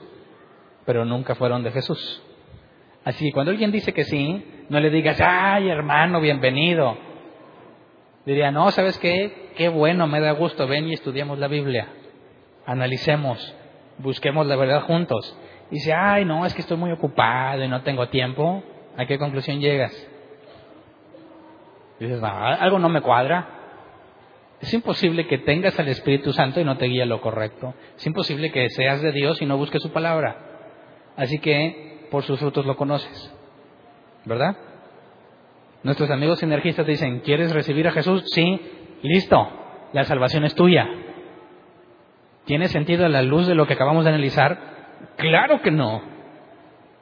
pero nunca fueron de Jesús. Así que cuando alguien dice que sí, no le digas, ay hermano, bienvenido. Diría, no, ¿sabes qué? Qué bueno, me da gusto, ven y estudiemos la Biblia. Analicemos, busquemos la verdad juntos. Dice, ay, no, es que estoy muy ocupado y no tengo tiempo. ¿A qué conclusión llegas? Dices, algo no me cuadra. Es imposible que tengas al Espíritu Santo y no te guíe lo correcto. Es imposible que seas de Dios y no busques su palabra. Así que por sus frutos lo conoces. ¿Verdad? Nuestros amigos sinergistas dicen, ¿quieres recibir a Jesús? Sí, listo. La salvación es tuya. ¿Tiene sentido a la luz de lo que acabamos de analizar? Claro que no.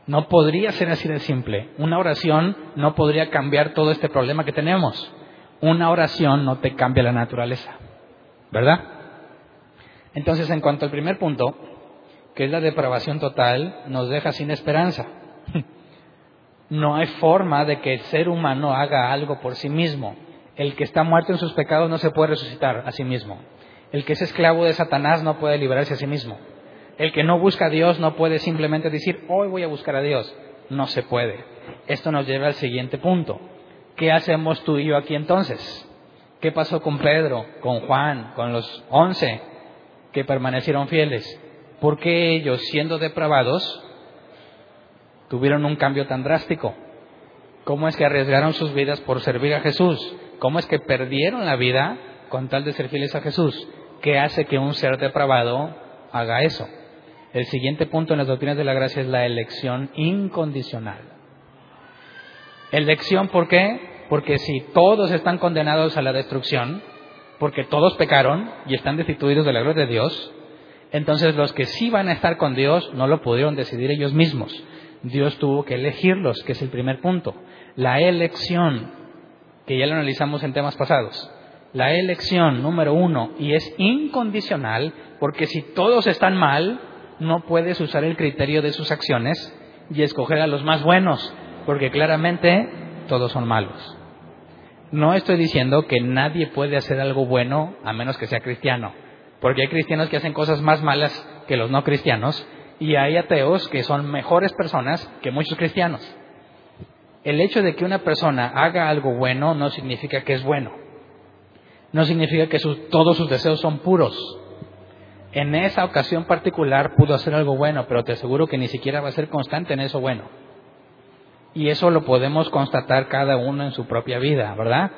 No podría ser así de simple. Una oración no podría cambiar todo este problema que tenemos una oración no te cambia la naturaleza, ¿verdad? Entonces, en cuanto al primer punto, que es la depravación total, nos deja sin esperanza. <laughs> No hay forma de que el ser humano haga algo por sí mismo. El que está muerto en sus pecados no se puede resucitar a sí mismo. El que es esclavo de Satanás no puede liberarse a sí mismo. El que no busca a Dios no puede simplemente decir, hoy voy a buscar a Dios. No se puede. Esto nos lleva al siguiente punto. ¿Qué hacemos tú y yo aquí entonces? ¿Qué pasó con Pedro, con Juan, con los once que permanecieron fieles? ¿Por qué ellos, siendo depravados, tuvieron un cambio tan drástico? ¿Cómo es que arriesgaron sus vidas por servir a Jesús? ¿Cómo es que perdieron la vida con tal de ser fieles a Jesús? ¿Qué hace que un ser depravado haga eso? El siguiente punto en las doctrinas de la gracia es la elección incondicional. Elección, ¿por qué? Porque si todos están condenados a la destrucción, porque todos pecaron y están destituidos de la gloria de Dios, Entonces los que sí van a estar con Dios no lo pudieron decidir ellos mismos. Dios tuvo que elegirlos, que es el primer punto. La elección, que ya lo analizamos en temas pasados. La elección número uno, y es incondicional, porque si todos están mal, no puedes usar el criterio de sus acciones y escoger a los más buenos, porque claramente todos son malos. No estoy diciendo que nadie puede hacer algo bueno a menos que sea cristiano, porque hay cristianos que hacen cosas más malas que los no cristianos y hay ateos que son mejores personas que muchos cristianos. El hecho de que una persona haga algo bueno no significa que es bueno. No significa que todos sus deseos son puros. En esa ocasión particular pudo hacer algo bueno, pero te aseguro que ni siquiera va a ser constante en eso bueno. Y eso lo podemos constatar cada uno en su propia vida, ¿verdad?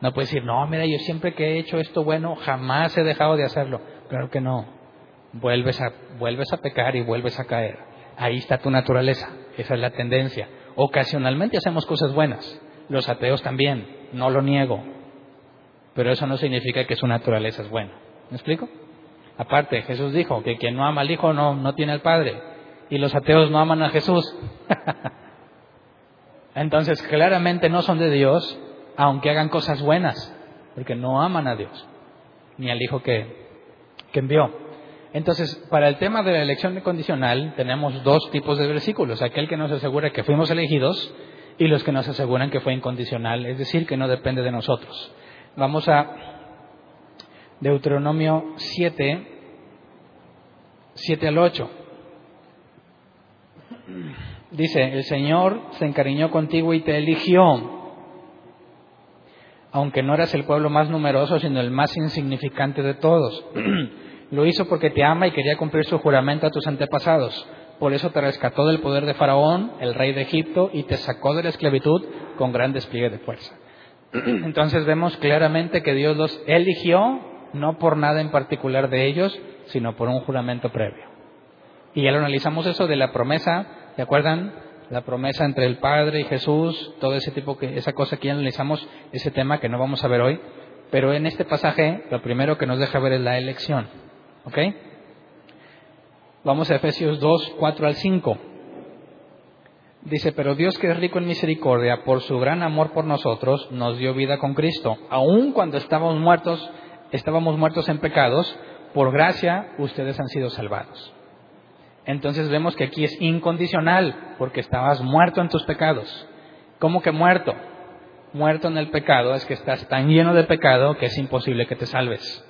No puedes decir, no, mira, yo siempre que he hecho esto bueno, jamás he dejado de hacerlo. Claro que no. Vuelves a, vuelves a pecar y vuelves a caer. Ahí está tu naturaleza. Esa es la tendencia. Ocasionalmente hacemos cosas buenas. Los ateos también. No lo niego. Pero eso no significa que su naturaleza es buena. ¿Me explico? Aparte, Jesús dijo que quien no ama al Hijo no, no tiene al Padre. Y los ateos no aman a Jesús. <laughs> Entonces, claramente no son de Dios, aunque hagan cosas buenas, porque no aman a Dios, ni al Hijo que, que envió. Entonces, para el tema de la elección condicional, tenemos dos tipos de versículos. Aquel que nos asegura que fuimos elegidos y los que nos aseguran que fue incondicional, es decir, que no depende de nosotros. Vamos a Deuteronomio 7, 7 al 8. Dice, el Señor se encariñó contigo y te eligió, aunque no eras el pueblo más numeroso, sino el más insignificante de todos. <clears throat> Lo hizo porque te ama y quería cumplir su juramento a tus antepasados. Por eso te rescató del poder de Faraón, el rey de Egipto, y te sacó de la esclavitud con gran despliegue de fuerza. <clears throat> Entonces vemos claramente que Dios los eligió, no por nada en particular de ellos, sino por un juramento previo. Y ya lo analizamos eso de la promesa ¿Se acuerdan? La promesa entre el Padre y Jesús, todo ese tipo que, esa cosa que ya analizamos, ese tema que no vamos a ver hoy. Pero en este pasaje, lo primero que nos deja ver es la elección. ¿Ok? Vamos a Efesios 2, 4 al 5. Dice, pero Dios que es rico en misericordia, por su gran amor por nosotros, nos dio vida con Cristo. Aun cuando estábamos muertos, estábamos muertos en pecados, por gracia ustedes han sido salvados entonces vemos que aquí es incondicional, porque estabas muerto en tus pecados. ¿Cómo que muerto? Muerto en el pecado es que estás tan lleno de pecado que es imposible que te salves.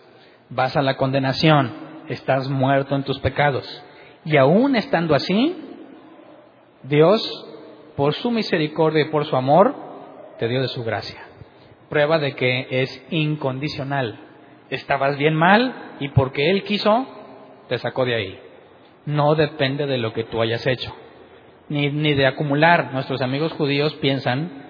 Vas a la condenación, estás muerto en tus pecados. Y aún estando así, Dios, por su misericordia y por su amor, te dio de su gracia. Prueba de que es incondicional. Estabas bien mal y porque Él quiso, te sacó de ahí no depende de lo que tú hayas hecho, ni, ni de acumular. Nuestros amigos judíos piensan,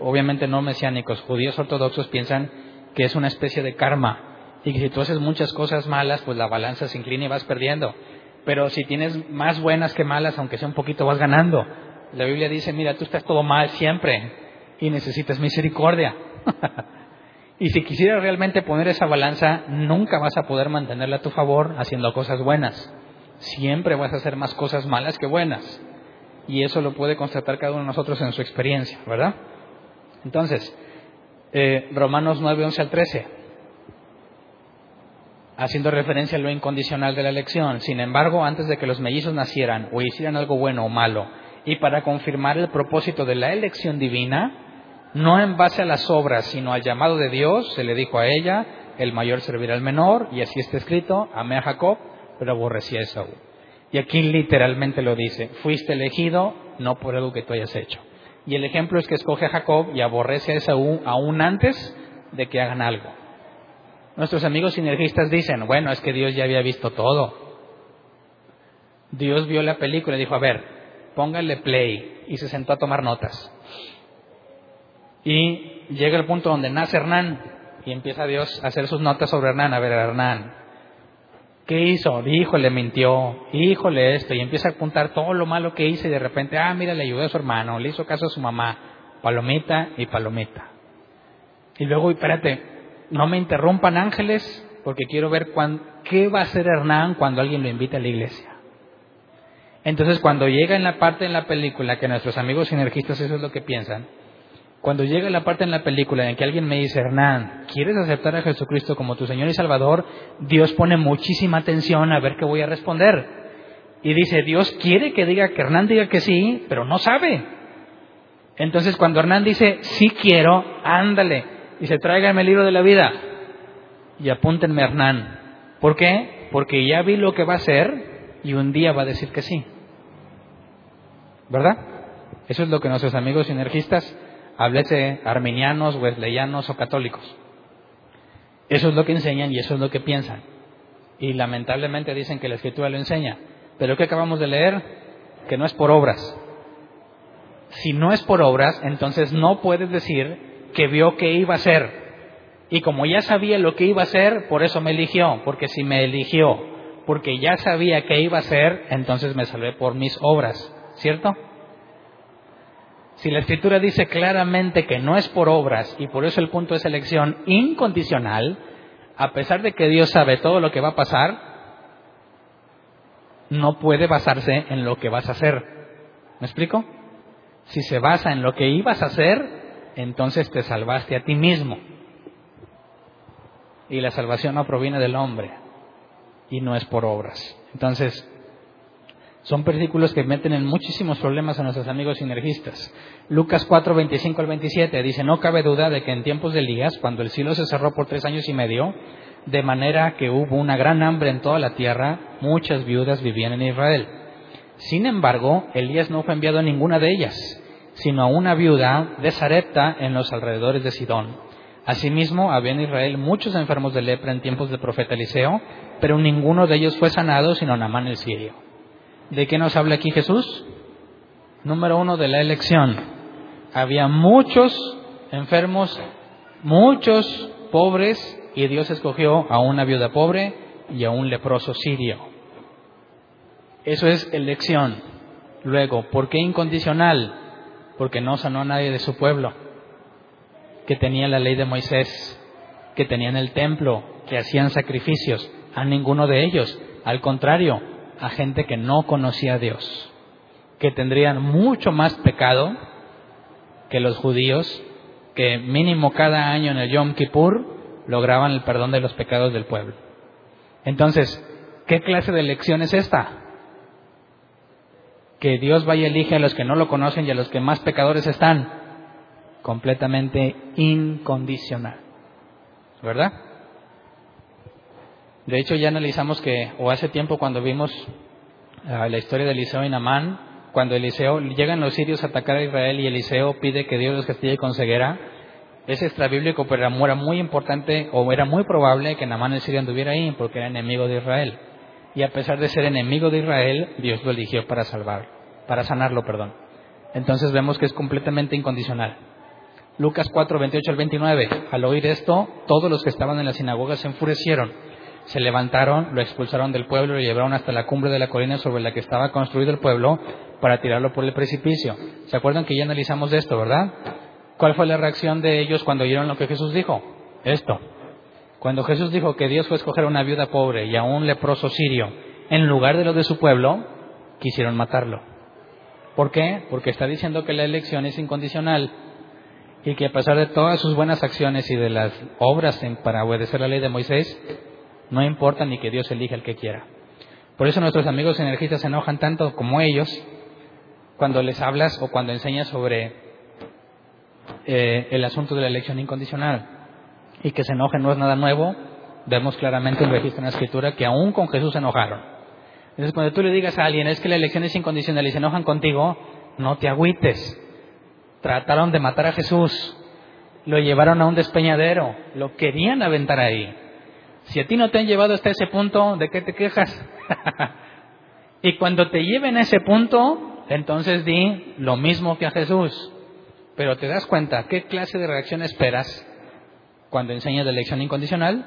obviamente no mesiánicos, judíos ortodoxos piensan que es una especie de karma y que si tú haces muchas cosas malas, pues la balanza se inclina y vas perdiendo. Pero si tienes más buenas que malas, aunque sea un poquito, vas ganando. La Biblia dice, mira, tú estás todo mal siempre y necesitas misericordia. <laughs> y si quisieras realmente poner esa balanza, nunca vas a poder mantenerla a tu favor haciendo cosas buenas siempre vas a hacer más cosas malas que buenas. Y eso lo puede constatar cada uno de nosotros en su experiencia, ¿verdad? Entonces, eh, Romanos 9, 11 al 13, haciendo referencia a lo incondicional de la elección. Sin embargo, antes de que los mellizos nacieran o hicieran algo bueno o malo, y para confirmar el propósito de la elección divina, no en base a las obras, sino al llamado de Dios, se le dijo a ella, el mayor servirá al menor, y así está escrito, amé a Jacob pero aborrecía a Esaú. Y aquí literalmente lo dice, fuiste elegido no por algo que tú hayas hecho. Y el ejemplo es que escoge a Jacob y aborrece a Esaú aún antes de que hagan algo. Nuestros amigos sinergistas dicen, bueno, es que Dios ya había visto todo. Dios vio la película y dijo, a ver, póngale play. Y se sentó a tomar notas. Y llega el punto donde nace Hernán y empieza Dios a hacer sus notas sobre Hernán. A ver, Hernán, ¿Qué hizo? Híjole, mintió. Híjole, esto. Y empieza a apuntar todo lo malo que hice y de repente, ah, mira, le ayudó a su hermano, le hizo caso a su mamá. Palomita y palomita. Y luego, espérate, no me interrumpan ángeles, porque quiero ver qué va a hacer Hernán cuando alguien lo invite a la iglesia. Entonces, cuando llega en la parte en la película que nuestros amigos sinergistas eso es lo que piensan, cuando llega la parte en la película en que alguien me dice, Hernán, ¿quieres aceptar a Jesucristo como tu Señor y Salvador? Dios pone muchísima atención a ver qué voy a responder. Y dice, Dios quiere que diga que Hernán diga que sí, pero no sabe. Entonces cuando Hernán dice, sí quiero, ándale, y se tráigame el libro de la vida y apúntenme a Hernán. ¿Por qué? Porque ya vi lo que va a hacer y un día va a decir que sí. ¿Verdad? Eso es lo que nuestros amigos sinergistas háblese arminianos, wesleyanos o católicos. Eso es lo que enseñan y eso es lo que piensan. Y lamentablemente dicen que la escritura lo enseña. Pero ¿qué acabamos de leer? Que no es por obras. Si no es por obras, entonces no puedes decir que vio que iba a ser. Y como ya sabía lo que iba a ser, por eso me eligió. Porque si me eligió, porque ya sabía que iba a ser, entonces me salvé por mis obras. ¿Cierto? Si la escritura dice claramente que no es por obras y por eso el punto de selección incondicional, a pesar de que Dios sabe todo lo que va a pasar, no puede basarse en lo que vas a hacer. ¿Me explico? Si se basa en lo que ibas a hacer, entonces te salvaste a ti mismo. Y la salvación no proviene del hombre y no es por obras. Entonces, son versículos que meten en muchísimos problemas a nuestros amigos sinergistas. Lucas 4, 25 al 27 dice, no cabe duda de que en tiempos de Elías, cuando el cielo se cerró por tres años y medio, de manera que hubo una gran hambre en toda la tierra, muchas viudas vivían en Israel. Sin embargo, Elías no fue enviado a ninguna de ellas, sino a una viuda de Sarepta en los alrededores de Sidón. Asimismo, había en Israel muchos enfermos de lepra en tiempos del profeta Eliseo, pero ninguno de ellos fue sanado, sino Namán el sirio. ¿De qué nos habla aquí Jesús? Número uno, de la elección. Había muchos enfermos, muchos pobres, y Dios escogió a una viuda pobre y a un leproso sirio. Eso es elección. Luego, ¿por qué incondicional? Porque no sanó a nadie de su pueblo, que tenía la ley de Moisés, que tenían el templo, que hacían sacrificios, a ninguno de ellos. Al contrario, a gente que no conocía a Dios, que tendrían mucho más pecado que los judíos, que mínimo cada año en el Yom Kippur lograban el perdón de los pecados del pueblo. Entonces, ¿qué clase de elección es esta? Que Dios vaya y elige a los que no lo conocen y a los que más pecadores están. Completamente incondicional. ¿Verdad? De hecho, ya analizamos que, o hace tiempo cuando vimos ah, la historia de Eliseo y Namán, cuando Eliseo llegan los sirios a atacar a Israel y Eliseo pide que Dios los castigue con ceguera, es extrabíblico, pero era muy importante o era muy probable que Namán el sirio anduviera ahí porque era enemigo de Israel. Y a pesar de ser enemigo de Israel, Dios lo eligió para salvar, para sanarlo, perdón. Entonces vemos que es completamente incondicional. Lucas 4, 28 al 29. Al oír esto, todos los que estaban en la sinagoga se enfurecieron se levantaron, lo expulsaron del pueblo lo llevaron hasta la cumbre de la colina sobre la que estaba construido el pueblo para tirarlo por el precipicio. ¿Se acuerdan que ya analizamos esto, verdad? ¿Cuál fue la reacción de ellos cuando oyeron lo que Jesús dijo? Esto. Cuando Jesús dijo que Dios fue a escoger a una viuda pobre y a un leproso sirio en lugar de los de su pueblo, quisieron matarlo. ¿Por qué? Porque está diciendo que la elección es incondicional y que a pesar de todas sus buenas acciones y de las obras para obedecer la ley de Moisés, no importa ni que Dios elija el que quiera. Por eso nuestros amigos energistas se enojan tanto como ellos cuando les hablas o cuando enseñas sobre eh, el asunto de la elección incondicional. Y que se enojen no es nada nuevo. Vemos claramente en registro en la escritura que aún con Jesús se enojaron. Entonces cuando tú le digas a alguien es que la elección es incondicional y se enojan contigo, no te agüites. Trataron de matar a Jesús, lo llevaron a un despeñadero, lo querían aventar ahí. Si a ti no te han llevado hasta ese punto, ¿de qué te quejas? <laughs> y cuando te lleven a ese punto, entonces di lo mismo que a Jesús. Pero te das cuenta, ¿qué clase de reacción esperas cuando enseñas de elección incondicional?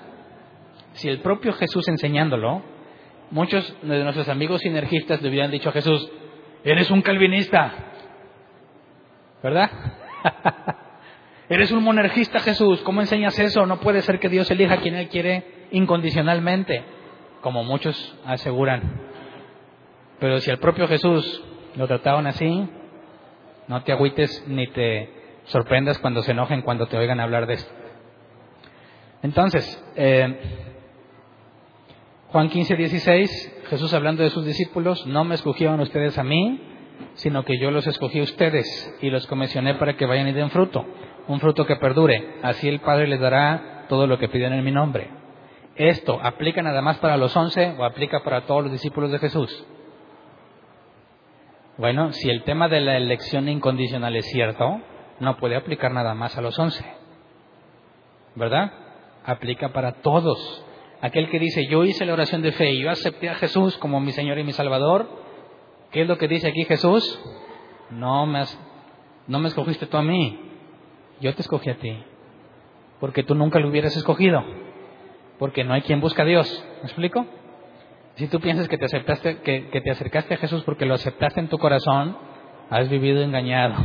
Si el propio Jesús enseñándolo, muchos de nuestros amigos sinergistas le hubieran dicho a Jesús, eres un calvinista, ¿verdad? <laughs> eres un monergista Jesús, ¿cómo enseñas eso? No puede ser que Dios elija a quien Él quiere incondicionalmente, como muchos aseguran. Pero si al propio Jesús lo trataban así, no te agüites ni te sorprendas cuando se enojen cuando te oigan hablar de esto. Entonces, eh, Juan 15, 16, Jesús hablando de sus discípulos, no me escogieron ustedes a mí, sino que yo los escogí a ustedes y los comisioné para que vayan y den fruto, un fruto que perdure. Así el Padre les dará todo lo que piden en mi nombre. ¿Esto aplica nada más para los once o aplica para todos los discípulos de Jesús? Bueno, si el tema de la elección incondicional es cierto, no puede aplicar nada más a los once. ¿Verdad? Aplica para todos. Aquel que dice, yo hice la oración de fe y yo acepté a Jesús como mi Señor y mi Salvador, ¿qué es lo que dice aquí Jesús? No me, no me escogiste tú a mí, yo te escogí a ti, porque tú nunca lo hubieras escogido, porque no hay quien busca a Dios. ¿Me explico? Si tú piensas que te, aceptaste, que, te acercaste a Jesús porque lo aceptaste en tu corazón, has vivido engañado.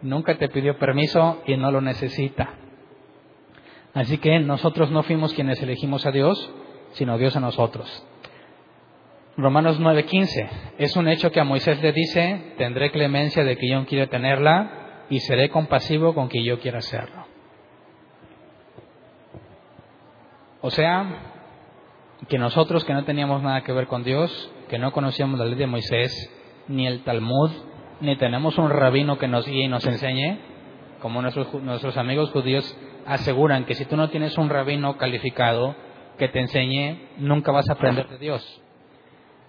Nunca te pidió permiso y no lo necesita. Así que nosotros no fuimos quienes elegimos a Dios, sino Dios a nosotros. Romanos 9:15. Es un hecho que a Moisés le dice, tendré clemencia de que yo quiera tenerla y seré compasivo con quien yo quiera hacerlo. O sea, que nosotros que no teníamos nada que ver con Dios, que no conocíamos la ley de Moisés, ni el Talmud, ni tenemos un rabino que nos guíe y nos enseñe, como nuestros, nuestros amigos judíos aseguran que si tú no tienes un rabino calificado que te enseñe, nunca vas a aprender de Dios.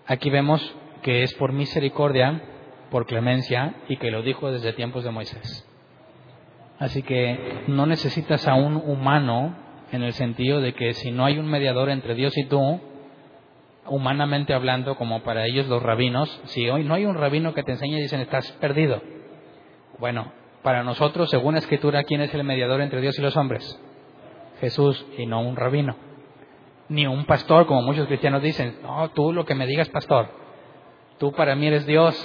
Aquí vemos que es por misericordia, por clemencia, y que lo dijo desde tiempos de Moisés. Así que no necesitas a un humano en el sentido de que si no hay un mediador entre Dios y tú, humanamente hablando, como para ellos los rabinos, si hoy no hay un rabino que te enseñe, dicen, estás perdido. Bueno, para nosotros, según la Escritura, ¿quién es el mediador entre Dios y los hombres? Jesús y no un rabino. Ni un pastor, como muchos cristianos dicen, no, tú lo que me digas, pastor, tú para mí eres Dios.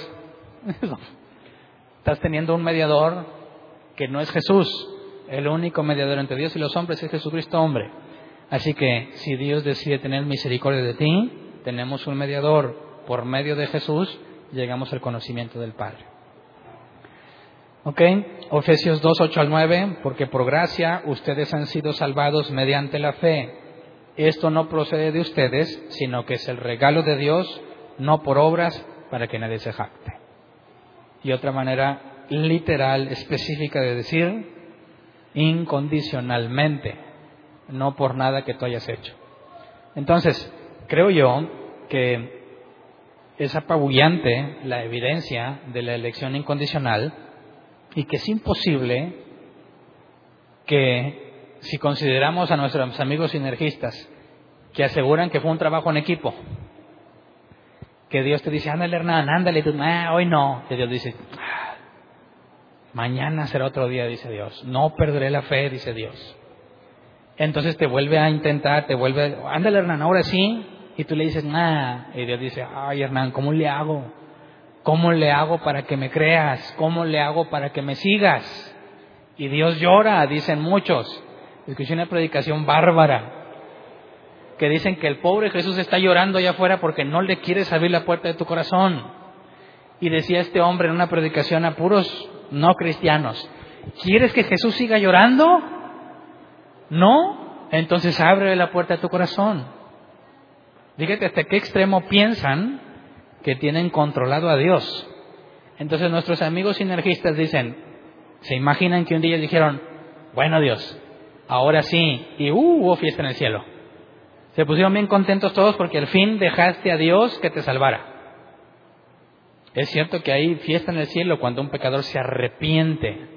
<laughs> Estás teniendo un mediador que no es Jesús, el único mediador entre Dios y los hombres es Jesucristo hombre. Así que si Dios decide tener misericordia de ti, tenemos un mediador por medio de Jesús, llegamos al conocimiento del Padre. ¿Ok? Efesios 2, 8 al 9, porque por gracia ustedes han sido salvados mediante la fe. Esto no procede de ustedes, sino que es el regalo de Dios, no por obras, para que nadie se jacte. Y otra manera literal, específica de decir, incondicionalmente, no por nada que tú hayas hecho. Entonces, creo yo que es apabullante la evidencia de la elección incondicional y que es imposible que si consideramos a nuestros amigos sinergistas que aseguran que fue un trabajo en equipo, que Dios te dice, ándale Hernán, ándale, tú, ah, hoy no, que Dios dice, Mañana será otro día, dice Dios. No perderé la fe, dice Dios. Entonces te vuelve a intentar, te vuelve, ándale Hernán, ahora sí. Y tú le dices, nada. Y Dios dice, ay Hernán, ¿cómo le hago? ¿Cómo le hago para que me creas? ¿Cómo le hago para que me sigas? Y Dios llora, dicen muchos. Escuché una predicación bárbara que dicen que el pobre Jesús está llorando allá afuera porque no le quieres abrir la puerta de tu corazón. Y decía este hombre en una predicación a puros no cristianos. ¿Quieres que Jesús siga llorando? No. Entonces abre la puerta de tu corazón. Dígate hasta qué extremo piensan que tienen controlado a Dios. Entonces nuestros amigos sinergistas dicen, se imaginan que un día dijeron, bueno Dios, ahora sí, y uh, hubo fiesta en el cielo. Se pusieron bien contentos todos porque al fin dejaste a Dios que te salvara. Es cierto que hay fiesta en el cielo cuando un pecador se arrepiente.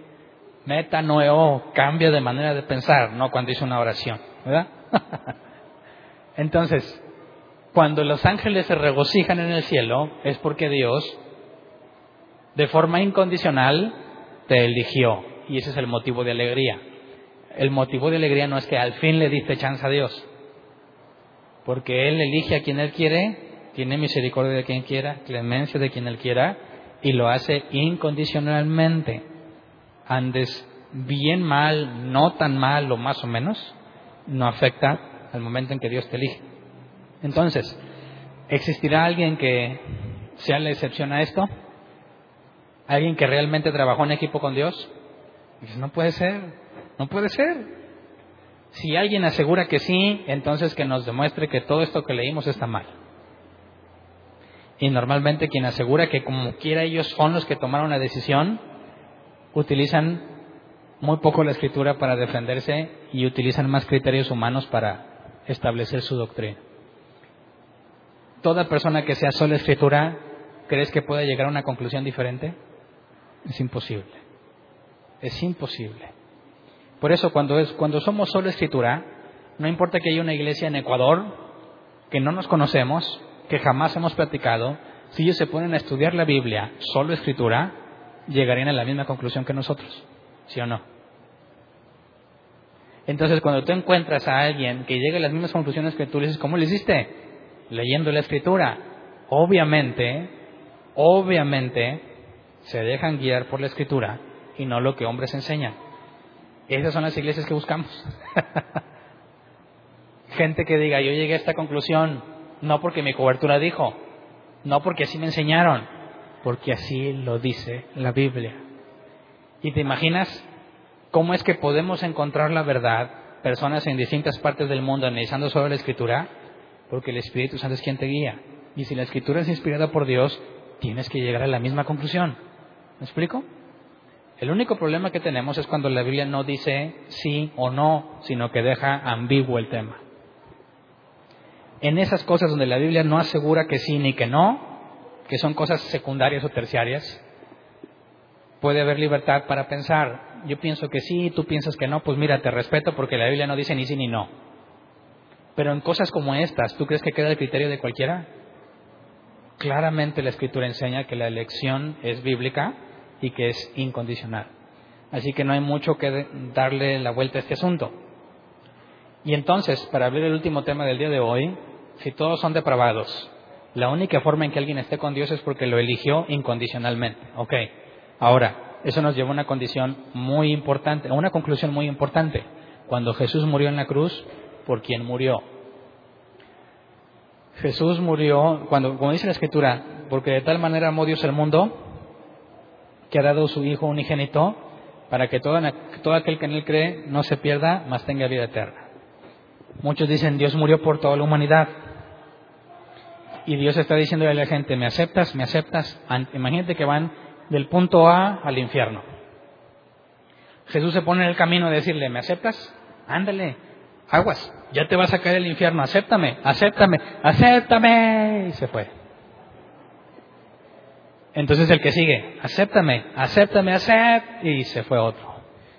Meta noeo, cambia de manera de pensar, no cuando hizo una oración, ¿verdad? <laughs> Entonces, cuando los ángeles se regocijan en el cielo, es porque Dios, de forma incondicional, te eligió. Y ese es el motivo de alegría. El motivo de alegría no es que al fin le diste chance a Dios, porque Él elige a quien Él quiere tiene misericordia de quien quiera, clemencia de quien él quiera, y lo hace incondicionalmente. Andes bien mal, no tan mal o más o menos, no afecta al momento en que Dios te elige. Entonces, ¿existirá alguien que sea la excepción a esto? ¿Alguien que realmente trabajó en equipo con Dios? no puede ser, no puede ser. Si alguien asegura que sí, entonces que nos demuestre que todo esto que leímos está mal. Y normalmente quien asegura que como quiera ellos son los que tomaron la decisión, utilizan muy poco la escritura para defenderse y utilizan más criterios humanos para establecer su doctrina. Toda persona que sea solo escritura, ¿crees que pueda llegar a una conclusión diferente? Es imposible. Es imposible. Por eso cuando, es, cuando somos solo escritura, no importa que haya una iglesia en Ecuador, que no nos conocemos, que jamás hemos platicado, si ellos se ponen a estudiar la Biblia, solo escritura, llegarían a la misma conclusión que nosotros. ¿Sí o no? Entonces, cuando tú encuentras a alguien que llegue a las mismas conclusiones que tú, le dices, ¿cómo le hiciste? Leyendo la escritura. Obviamente, obviamente, se dejan guiar por la escritura y no lo que hombres enseñan. Esas son las iglesias que buscamos. <laughs> Gente que diga, yo llegué a esta conclusión, no porque mi cobertura dijo, no porque así me enseñaron, porque así lo dice la Biblia. ¿Y te imaginas cómo es que podemos encontrar la verdad, personas en distintas partes del mundo analizando sobre la Escritura? Porque el Espíritu Santo es quien te guía. Y si la Escritura es inspirada por Dios, tienes que llegar a la misma conclusión. ¿Me explico? El único problema que tenemos es cuando la Biblia no dice sí o no, sino que deja ambiguo el tema en esas cosas donde la Biblia no asegura que sí ni que no, que son cosas secundarias o terciarias, puede haber libertad para pensar. Yo pienso que sí, tú piensas que no, pues mira, te respeto porque la Biblia no dice ni sí ni no. Pero en cosas como estas, ¿tú crees que queda el criterio de cualquiera? Claramente la Escritura enseña que la elección es bíblica y que es incondicional. Así que no hay mucho que darle la vuelta a este asunto. Y entonces, para abrir el último tema del día de hoy, si todos son depravados, la única forma en que alguien esté con Dios es porque lo eligió incondicionalmente. Ok, ahora, eso nos lleva a una condición muy importante, a una conclusión muy importante. Cuando Jesús murió en la cruz, ¿por quién murió? Jesús murió, cuando, como dice la Escritura, porque de tal manera amó Dios el mundo, que ha dado su Hijo unigénito, para que todo, todo aquel que en él cree no se pierda, mas tenga vida eterna. Muchos dicen, Dios murió por toda la humanidad. Y Dios está diciendo a la gente, ¿me aceptas? ¿Me aceptas? Imagínate que van del punto A al infierno. Jesús se pone en el camino de decirle, ¿me aceptas? Ándale, aguas, ya te vas a caer del infierno, acéptame, acéptame, acéptame. Y se fue. Entonces el que sigue, acéptame, acéptame, acéptame. Y se fue otro.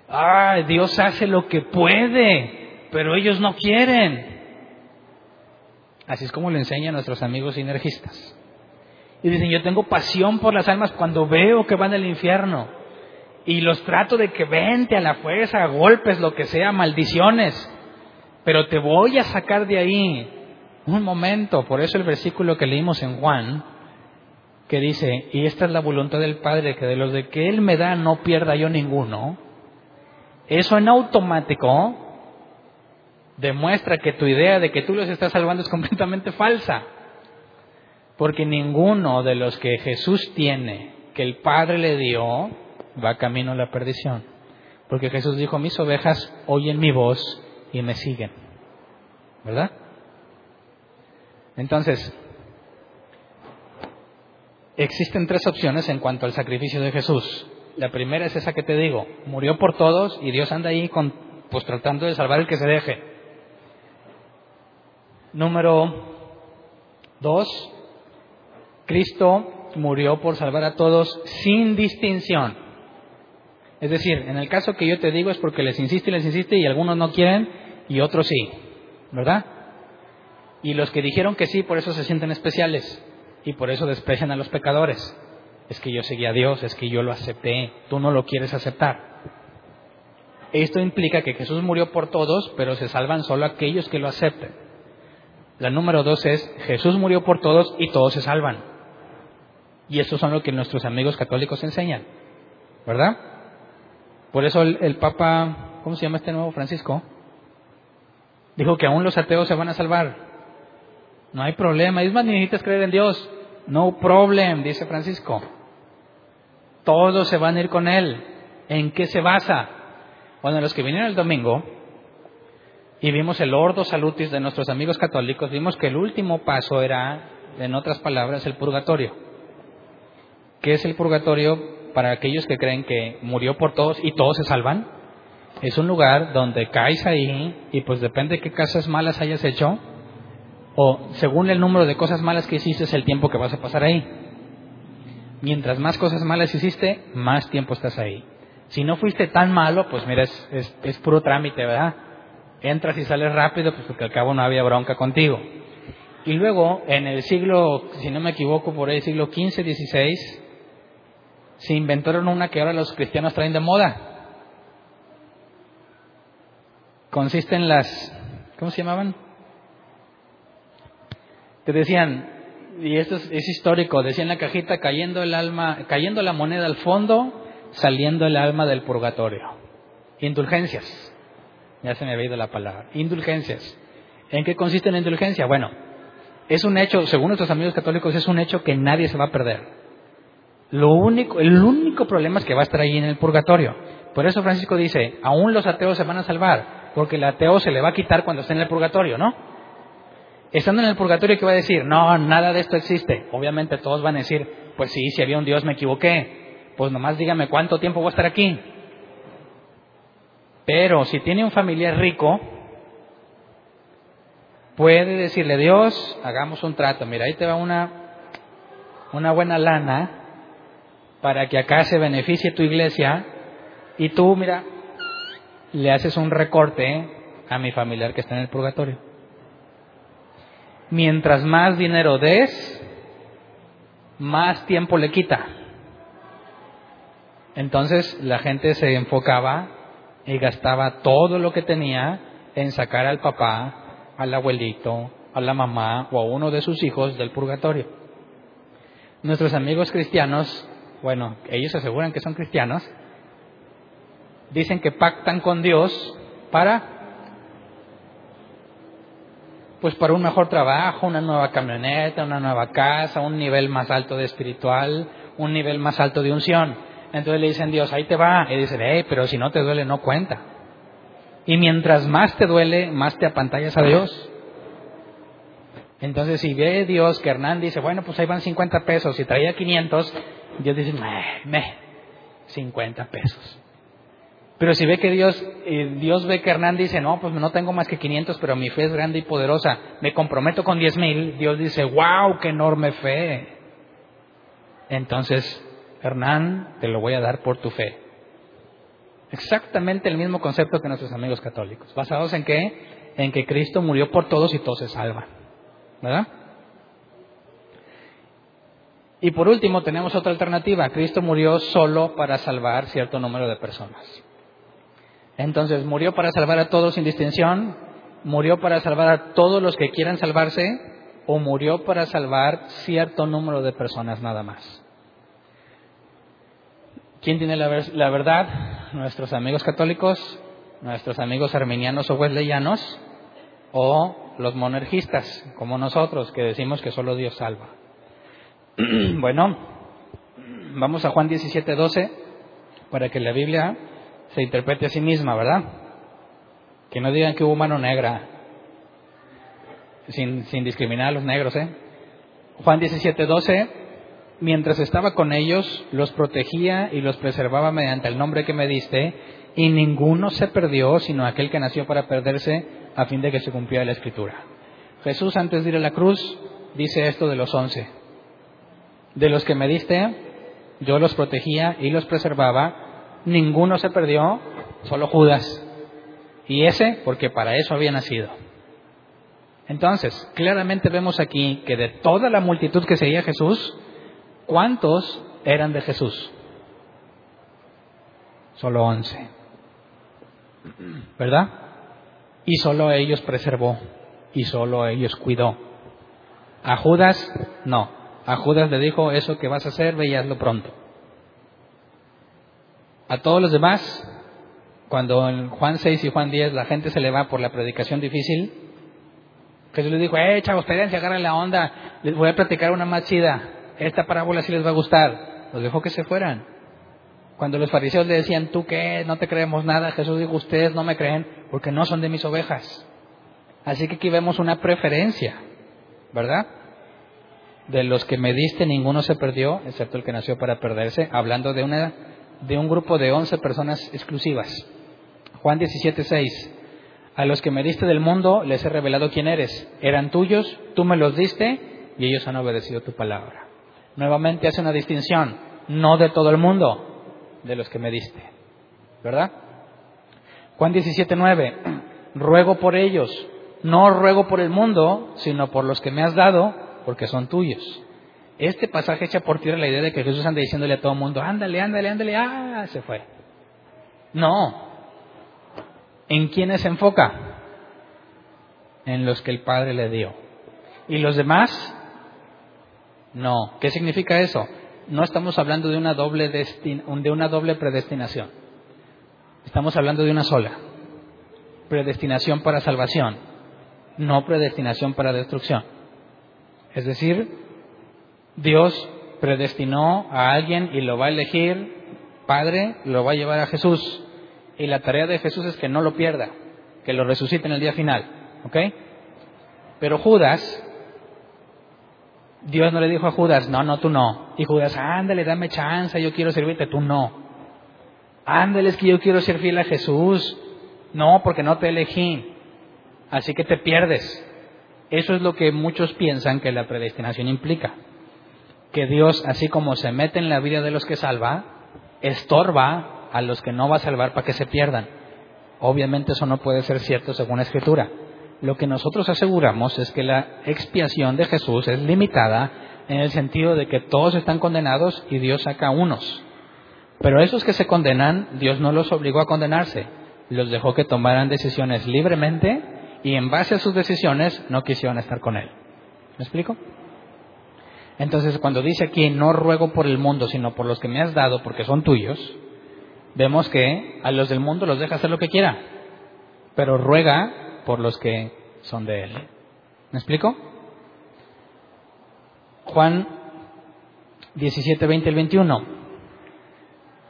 Ah, Dios hace lo que puede pero ellos no quieren. Así es como lo enseñan nuestros amigos sinergistas. Y dicen, yo tengo pasión por las almas cuando veo que van al infierno. Y los trato de que vente a la fuerza, golpes, lo que sea, maldiciones. Pero te voy a sacar de ahí. Un momento, por eso el versículo que leímos en Juan, que dice, y esta es la voluntad del Padre, que de los de que Él me da no pierda yo ninguno. Eso en automático demuestra que tu idea de que tú los estás salvando es <laughs> completamente falsa. Porque ninguno de los que Jesús tiene, que el Padre le dio, va camino a la perdición. Porque Jesús dijo, mis ovejas oyen mi voz y me siguen. ¿Verdad? Entonces, existen tres opciones en cuanto al sacrificio de Jesús. La primera es esa que te digo, murió por todos y Dios anda ahí con, pues tratando de salvar el que se deje. Número dos, Cristo murió por salvar a todos sin distinción. Es decir, en el caso que yo te digo es porque les insiste y les insiste y algunos no quieren y otros sí, ¿verdad? Y los que dijeron que sí, por eso se sienten especiales y por eso desprecian a los pecadores. Es que yo seguí a Dios, es que yo lo acepté, tú no lo quieres aceptar. Esto implica que Jesús murió por todos, pero se salvan solo aquellos que lo acepten. La número dos es, Jesús murió por todos y todos se salvan. Y eso son lo que nuestros amigos católicos enseñan, ¿verdad? Por eso el, Papa, ¿cómo se llama este nuevo Francisco? Dijo que aún los ateos se van a salvar. No hay problema. Es más, necesitas creer en Dios. No problem, dice Francisco. Todos se van a ir con Él. ¿En qué se basa? Bueno, los que vinieron el domingo y vimos el ordo salutis de nuestros amigos católicos, vimos que el último paso era, en otras palabras, el purgatorio. ¿Qué es el purgatorio para aquellos que creen que murió por todos y todos se salvan? Es un lugar donde caes ahí y pues depende de qué cosas malas hayas hecho o según el número de cosas malas que hiciste es el tiempo que vas a pasar ahí. Mientras más cosas malas hiciste, más tiempo estás ahí. Si no fuiste tan malo, pues mira, es, es puro trámite, ¿verdad? Entras y sales rápido, pues porque al cabo no había bronca contigo. Y luego, en el siglo, si no me equivoco, por ahí, siglo XV, XVI, se inventaron una que ahora los cristianos traen de moda. Consiste en las, ¿cómo se llamaban? Te decían, y esto es, es histórico, decía en la cajita, cayendo el alma, cayendo la moneda al fondo, saliendo el alma del purgatorio. Indulgencias. Ya se me había ido la palabra. Indulgencias. ¿En qué consiste la indulgencia? Bueno, es un hecho, según nuestros amigos católicos, es un hecho que nadie se va a perder. Lo único, el único problema es que va a estar ahí en el purgatorio. Por eso Francisco dice, aún los ateos se van a salvar, porque el ateo se le va a quitar cuando esté en el purgatorio, ¿no? Estando en el purgatorio, ¿qué va a decir? No, nada de esto existe. Obviamente todos van a decir, pues sí, si había un Dios me equivoqué. Pues nomás dígame cuánto tiempo voy a estar aquí. Pero si tiene un familiar rico, puede decirle, Dios, hagamos un trato. Mira, ahí te va una, una buena lana para que acá se beneficie tu iglesia y tú, mira, le haces un recorte a mi familiar que está en el purgatorio. Mientras más dinero des, más tiempo le quita. Entonces la gente se enfocaba y gastaba todo lo que tenía en sacar al papá, al abuelito, a la mamá o a uno de sus hijos del purgatorio. Nuestros amigos cristianos, bueno, ellos aseguran que son cristianos, dicen que pactan con Dios para pues para un mejor trabajo, una nueva camioneta, una nueva casa, un nivel más alto de espiritual, un nivel más alto de unción. Entonces le dicen Dios, ahí te va. Y dicen, hey, pero si no te duele, no cuenta. Y mientras más te duele, más te apantallas a Dios. Entonces, si ve Dios que Hernán dice, bueno, pues ahí van 50 pesos, y traía 500, Dios dice, meh, meh, 50 pesos. Pero si ve que Dios, eh, Dios ve que Hernán dice, no, pues no tengo más que 500, pero mi fe es grande y poderosa, me comprometo con 10 mil, Dios dice, wow, qué enorme fe. Entonces, Hernán, te lo voy a dar por tu fe. Exactamente el mismo concepto que nuestros amigos católicos. ¿Basados en qué? En que Cristo murió por todos y todos se salvan. ¿Verdad? Y por último, tenemos otra alternativa. Cristo murió solo para salvar cierto número de personas. Entonces, murió para salvar a todos sin distinción, murió para salvar a todos los que quieran salvarse, o murió para salvar cierto número de personas nada más. ¿Quién tiene la, verdad? ¿Nuestros amigos católicos? ¿Nuestros amigos arminianos o wesleyanos? ¿O los monergistas, como nosotros, que decimos que solo Dios salva? <clears throat> bueno, vamos a Juan 17, 12, para que la Biblia se interprete a sí misma, ¿verdad? Que no digan que hubo mano negra, sin, sin discriminar a los negros, ¿eh? Juan 17, 12 mientras estaba con ellos, los protegía y los preservaba mediante el nombre que me diste, y ninguno se perdió, sino aquel que nació para perderse, a fin de que se cumpliera la escritura. Jesús, antes de ir a la cruz, dice esto de los once. De los que me diste, yo los protegía y los preservaba, ninguno se perdió, solo Judas. Y ese, porque para eso había nacido. Entonces, claramente vemos aquí que de toda la multitud que seguía Jesús, ¿Cuántos eran de Jesús? Solo once. ¿Verdad? Y solo ellos preservó y solo ellos cuidó. A Judas, no. A Judas le dijo, eso que vas a hacer, veíaslo pronto. A todos los demás, cuando en Juan 6 y Juan 10 la gente se le va por la predicación difícil, Jesús les dijo, eh, chavos, espérense, agarren la onda, les voy a platicar una más chida, esta parábola sí les va a gustar. Los dejó que se fueran. Cuando los fariseos le decían, ¿tú qué? No te creemos nada, Jesús dijo, ustedes no me creen porque no son de mis ovejas. Así que aquí vemos una preferencia, ¿verdad? De los que me diste, ninguno se perdió, excepto el que nació para perderse, hablando de, una, de un grupo de once personas exclusivas. Juan 17, 6. A los que me diste del mundo les he revelado quién eres. Eran tuyos, tú me los diste y ellos han obedecido tu palabra. Nuevamente hace una distinción, no de todo el mundo, de los que me diste. ¿Verdad? Juan 17, 9. Ruego por ellos, no ruego por el mundo, sino por los que me has dado, porque son tuyos. Este pasaje echa por tierra la idea de que Jesús anda diciéndole a todo el mundo, ándale, ándale, ándale, ah, se fue. No, ¿En quiénes se enfoca? En los que el Padre le dio. ¿Y los demás? No. ¿Qué significa eso? No estamos hablando de una doble, de una doble predestinación. Estamos hablando de una sola. Predestinación para salvación, no predestinación para destrucción. Es decir, Dios predestinó a alguien y lo va a elegir, Padre, lo va a llevar a Jesús. Y la tarea de Jesús es que no lo pierda, que lo resucite en el día final. ¿Ok? Pero Judas, Dios no le dijo a Judas, no, no, tú no. Y Judas, ándale, dame chance, yo quiero servirte, tú no. Ándale, es que yo quiero ser fiel a Jesús. No, porque no te elegí. Así que te pierdes. Eso es lo que muchos piensan que la predestinación implica. Que Dios, así como se mete en la vida de los que salva, estorba a los que no va a salvar para que se pierdan. Obviamente eso no puede ser cierto según la Escritura. Lo que nosotros aseguramos es que la expiación de Jesús es limitada en el sentido de que todos están condenados y Dios saca unos. Pero esos que se condenan, Dios no los obligó a condenarse, los dejó que tomaran decisiones libremente y en base a sus decisiones no quisieron estar con Él. ¿Me explico? Entonces, cuando dice aquí, no ruego por el mundo, sino por los que me has dado, porque son tuyos, vemos que a los del mundo los deja hacer lo que quiera, pero ruega por los que son de Él. ¿Me explico? Juan 17, 20 y 21.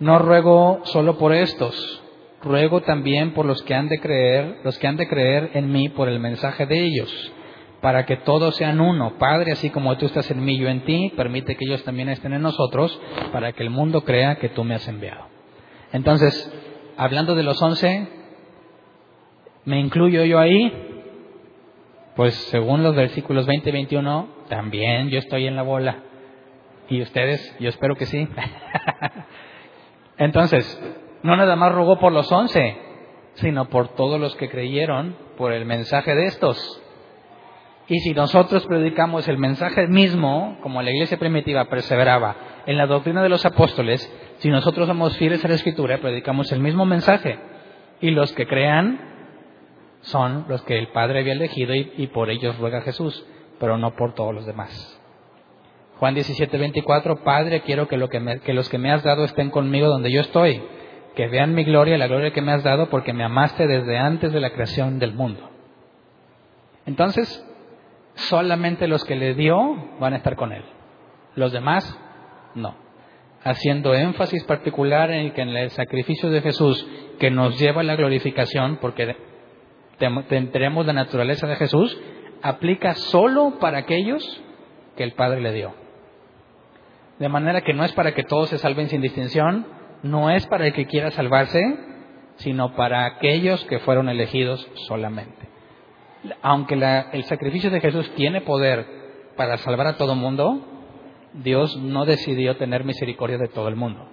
No ruego solo por estos, ruego también por los que han de creer, los que han de creer en mí por el mensaje de ellos, para que todos sean uno. Padre, así como tú estás en mí, yo en ti, permite que ellos también estén en nosotros, para que el mundo crea que tú me has enviado. Entonces, hablando de los once, ¿me incluyo yo ahí? Pues según los versículos 20 y 21, también yo estoy en la bola. ¿Y ustedes? Yo espero que sí. <laughs> Entonces, no nada más rogó por los once, sino por todos los que creyeron por el mensaje de estos. Y si nosotros predicamos el mensaje mismo, como la iglesia primitiva perseveraba en la doctrina de los apóstoles, si nosotros somos fieles a la escritura, predicamos el mismo mensaje. Y los que crean son los que el Padre había elegido y, por ellos ruega Jesús, pero no por todos los demás. Juan 17, 24, Padre, quiero que, lo que, que los que me has dado estén conmigo donde yo estoy, que vean mi gloria, la gloria que me has dado, porque me amaste desde antes de la creación del mundo. Entonces, solamente los que le dio van a estar con él. Los demás, no. Haciendo énfasis particular en que en el sacrificio de Jesús, que nos lleva a la glorificación, porque tendremos la naturaleza de Jesús, aplica solo para aquellos que el Padre le dio. De manera que no es para que todos se salven sin distinción, no es para el que quiera salvarse, sino para aquellos que fueron elegidos solamente aunque el sacrificio de Jesús tiene poder para salvar a todo mundo, Dios no decidió tener misericordia de todo el mundo,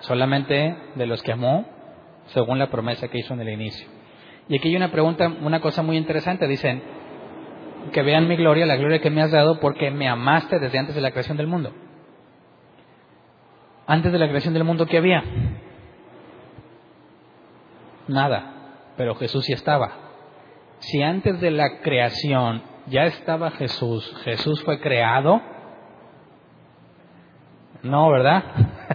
solamente de los que amó según la promesa que hizo en el inicio. Y aquí hay una pregunta, una cosa muy interesante, dicen, que vean mi gloria, la gloria que me has dado porque me amaste desde antes de la creación del mundo. Antes de la creación del mundo, ¿qué había? Nada, pero Jesús sí estaba si antes de la creación ya estaba Jesús, Jesús fue creado, no, ¿verdad?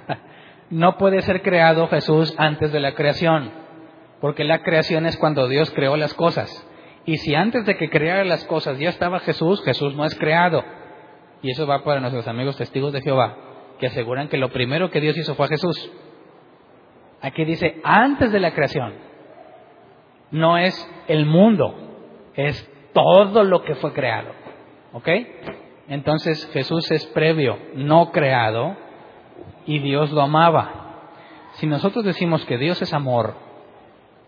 <laughs> no puede ser creado Jesús antes de la creación. Porque la creación es cuando Dios creó las cosas. Y si antes de que creara las cosas ya estaba Jesús, Jesús no es creado. Y eso va para nuestros amigos testigos de Jehová, que aseguran que lo primero que Dios hizo fue a Jesús. Aquí dice, antes de la creación. No es el mundo, es todo lo que fue creado. ¿Ok? Entonces Jesús es previo, no creado, y Dios lo amaba. Si nosotros decimos que Dios es amor,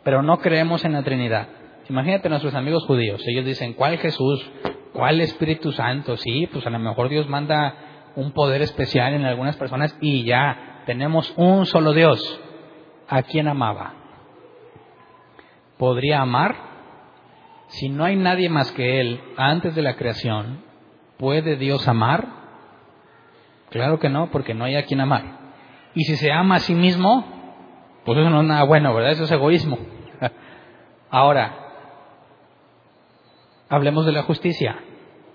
pero no creemos en la Trinidad, imagínate a nuestros amigos judíos, ellos dicen, ¿cuál Jesús? ¿Cuál Espíritu Santo? Sí, pues a lo mejor Dios manda un poder especial en algunas personas y ya tenemos un solo Dios. ¿A quién amaba? ¿Podría amar? Si no hay nadie más que Él antes de la creación, ¿puede Dios amar? Claro que no, porque no hay a quien amar. Y si se ama a sí mismo, pues eso no es nada bueno, ¿verdad? Eso es egoísmo. Ahora, hablemos de la justicia.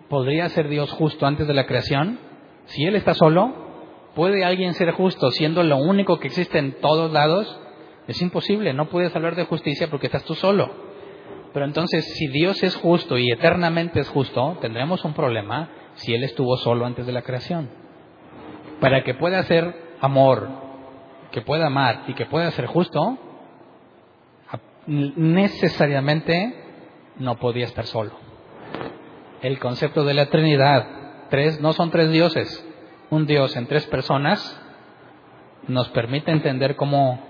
¿Podría ser Dios justo antes de la creación? Si Él está solo, ¿puede alguien ser justo siendo lo único que existe en todos lados? Es imposible, no puedes hablar de justicia porque estás tú solo. Pero entonces, si Dios es justo y eternamente es justo, tendremos un problema si Él estuvo solo antes de la creación. Para que pueda ser amor, que pueda amar y que pueda ser justo, necesariamente no podía estar solo. El concepto de la Trinidad, tres, no son tres dioses, un Dios en tres personas, nos permite entender cómo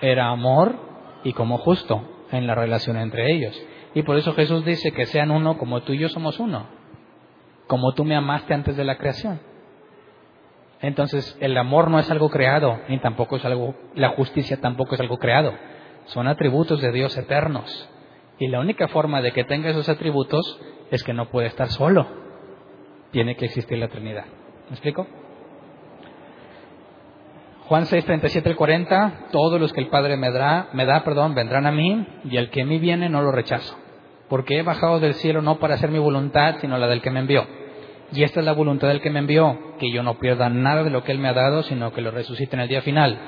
era amor y como justo en la relación entre ellos. Y por eso Jesús dice que sean uno como tú y yo somos uno, como tú me amaste antes de la creación. Entonces, el amor no es algo creado, ni tampoco es algo, la justicia tampoco es algo creado. Son atributos de Dios eternos. Y la única forma de que tenga esos atributos es que no puede estar solo. Tiene que existir la Trinidad. ¿Me explico? Juan 6, 37 al 40, todos los que el Padre me da, me da, perdón, vendrán a mí, y el que a mí viene no lo rechazo, porque he bajado del cielo no para hacer mi voluntad, sino la del que me envió. Y esta es la voluntad del que me envió, que yo no pierda nada de lo que Él me ha dado, sino que lo resucite en el día final.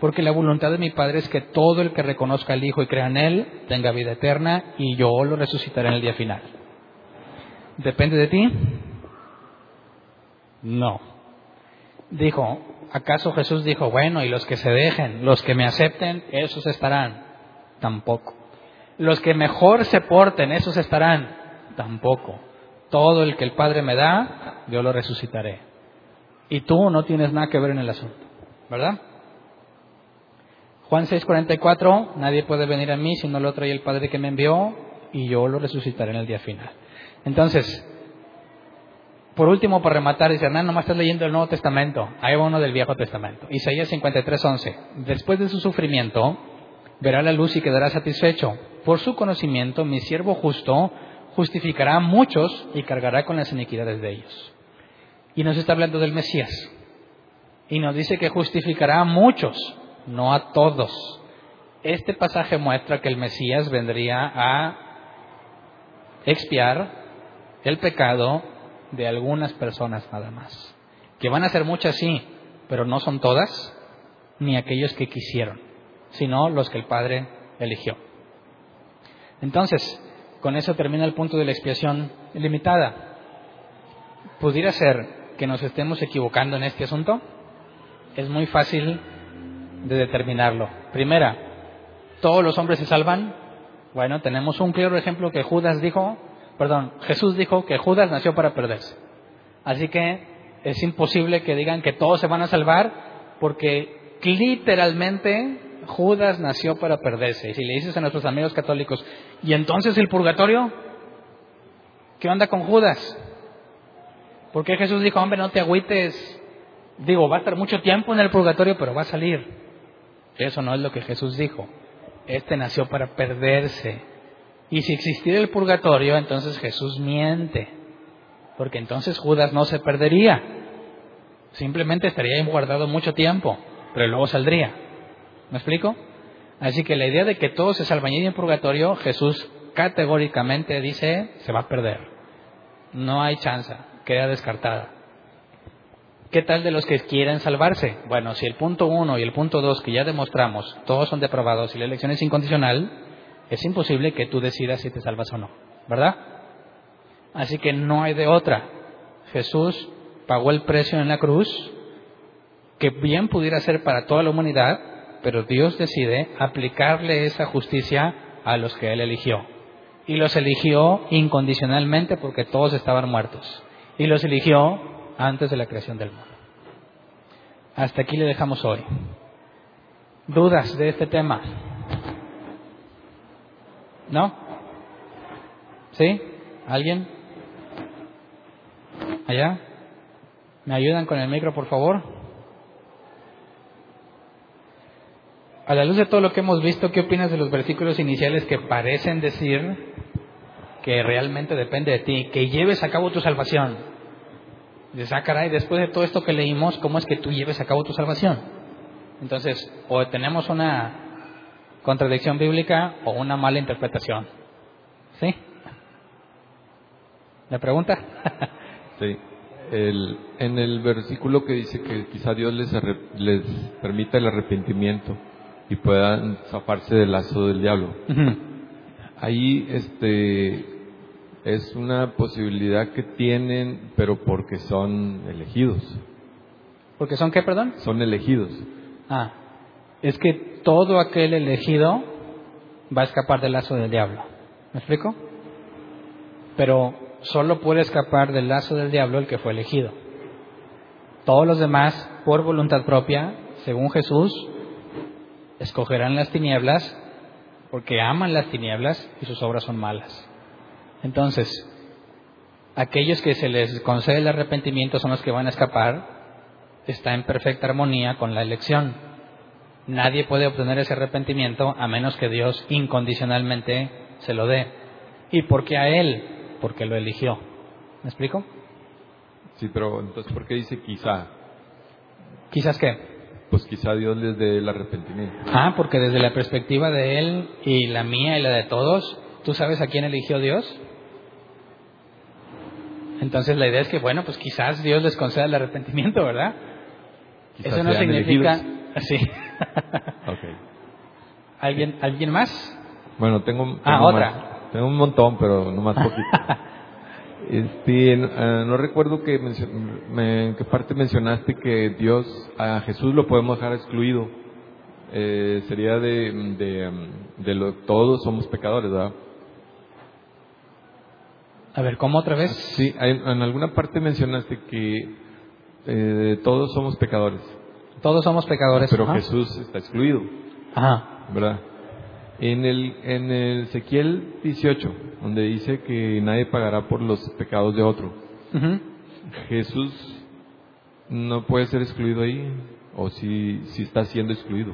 Porque la voluntad de mi Padre es que todo el que reconozca al Hijo y crea en Él tenga vida eterna, y yo lo resucitaré en el día final. ¿Depende de ti? No. Dijo, ¿acaso Jesús dijo, bueno, y los que se dejen, los que me acepten, esos estarán? Tampoco. Los que mejor se porten, esos estarán? Tampoco. Todo el que el Padre me da, yo lo resucitaré. Y tú no tienes nada que ver en el asunto, ¿verdad? Juan 6:44, nadie puede venir a mí si no lo trae el Padre que me envió, y yo lo resucitaré en el día final. Entonces, por último, para rematar, dice Hernán, nomás estás leyendo el Nuevo Testamento. Hay uno del Viejo Testamento. Isaías 53, 11. Después de su sufrimiento, verá la luz y quedará satisfecho. Por su conocimiento, mi siervo justo justificará a muchos y cargará con las iniquidades de ellos. Y nos está hablando del Mesías. Y nos dice que justificará a muchos, no a todos. Este pasaje muestra que el Mesías vendría a expiar el pecado de algunas personas nada más. Que van a ser muchas, sí, pero no son todas, ni aquellos que quisieron, sino los que el Padre eligió. Entonces, con eso termina el punto de la expiación limitada. ¿Pudiera ser que nos estemos equivocando en este asunto? Es muy fácil de determinarlo. Primera, ¿todos los hombres se salvan? Bueno, tenemos un claro ejemplo que Judas dijo, perdón, Jesús dijo que Judas nació para perderse. Así que es imposible que digan que todos se van a salvar porque literalmente Judas nació para perderse. Y si le dices a nuestros amigos católicos, ¿y entonces el purgatorio? ¿Qué onda con Judas? Porque Jesús dijo, hombre, no te agüites. Digo, va a estar mucho tiempo en el purgatorio, pero va a salir. Eso no es lo que Jesús dijo. Este nació para perderse. Y si existiera el purgatorio, entonces Jesús miente, porque entonces Judas no se perdería, simplemente estaría guardado mucho tiempo, pero luego saldría. ¿Me explico? Así que la idea de que todos se salvan en purgatorio, Jesús categóricamente dice, se va a perder. No hay chance, queda descartada. ¿Qué tal de los que quieren salvarse? Bueno, si el punto uno y el punto dos que ya demostramos, todos son depravados y la elección es incondicional, es imposible que tú decidas si te salvas o no, ¿verdad? Así que no hay de otra. Jesús pagó el precio en la cruz, que bien pudiera ser para toda la humanidad, pero Dios decide aplicarle esa justicia a los que Él eligió. Y los eligió incondicionalmente porque todos estaban muertos. Y los eligió antes de la creación del mundo. Hasta aquí le dejamos hoy. ¿Dudas de este tema? ¿No? ¿Sí? ¿Alguien? ¿Allá? ¿Me ayudan con el micro, por favor? A la luz de todo lo que hemos visto, ¿qué opinas de los versículos iniciales que parecen decir que realmente depende de ti, que lleves a cabo tu salvación? Dices, ah, después de todo esto que leímos, ¿cómo es que tú lleves a cabo tu salvación? Entonces, o tenemos una contradicción bíblica o una mala interpretación. ¿Sí? ¿La pregunta? <laughs> sí. En el versículo que dice que quizá Dios les permita el arrepentimiento y puedan zafarse del lazo del diablo. Ahí este, es una posibilidad que tienen, pero porque son elegidos. ¿Porque son qué, perdón? Son elegidos. Ah, es que todo aquel elegido va a escapar del lazo del diablo. ¿Me explico? Pero solo puede escapar del lazo del diablo el que fue elegido. Todos los demás, por voluntad propia, según Jesús, escogerán las tinieblas porque aman las tinieblas y sus obras son malas. Entonces, aquellos que se les concede el arrepentimiento son los que van a escapar, está en perfecta armonía con la elección. Nadie puede obtener ese arrepentimiento a menos que Dios incondicionalmente se lo dé. ¿Y por qué a Él? Porque lo eligió. ¿Me explico? Sí, pero entonces, ¿por qué dice quizá? ¿Quizás qué? Pues quizá Dios les dé el arrepentimiento. Ah, porque desde la perspectiva de Él y la mía y la de todos, ¿tú sabes a quién eligió Dios? Entonces la idea es que, bueno, pues quizás Dios les conceda el arrepentimiento, ¿verdad? Eso no significa... Sí. okay. ¿Alguien, ¿Alguien más? Bueno, tengo, ah, otra. Tengo un montón, pero no más poquito. <laughs> este, uh, no recuerdo que en qué parte mencionaste que Dios, a Jesús lo podemos dejar excluido. Eh, sería de, de, de lo, todos somos pecadores, ¿verdad? A ver, ¿cómo otra vez? Sí, en alguna parte mencionaste que eh, todos somos pecadores. Todos somos pecadores. Pero Jesús está excluido. Ajá. ¿Verdad? En el, en el Ezequiel 18, donde dice que nadie pagará por los pecados de otro. Jesús no puede ser excluido ahí, o si, si está siendo excluido.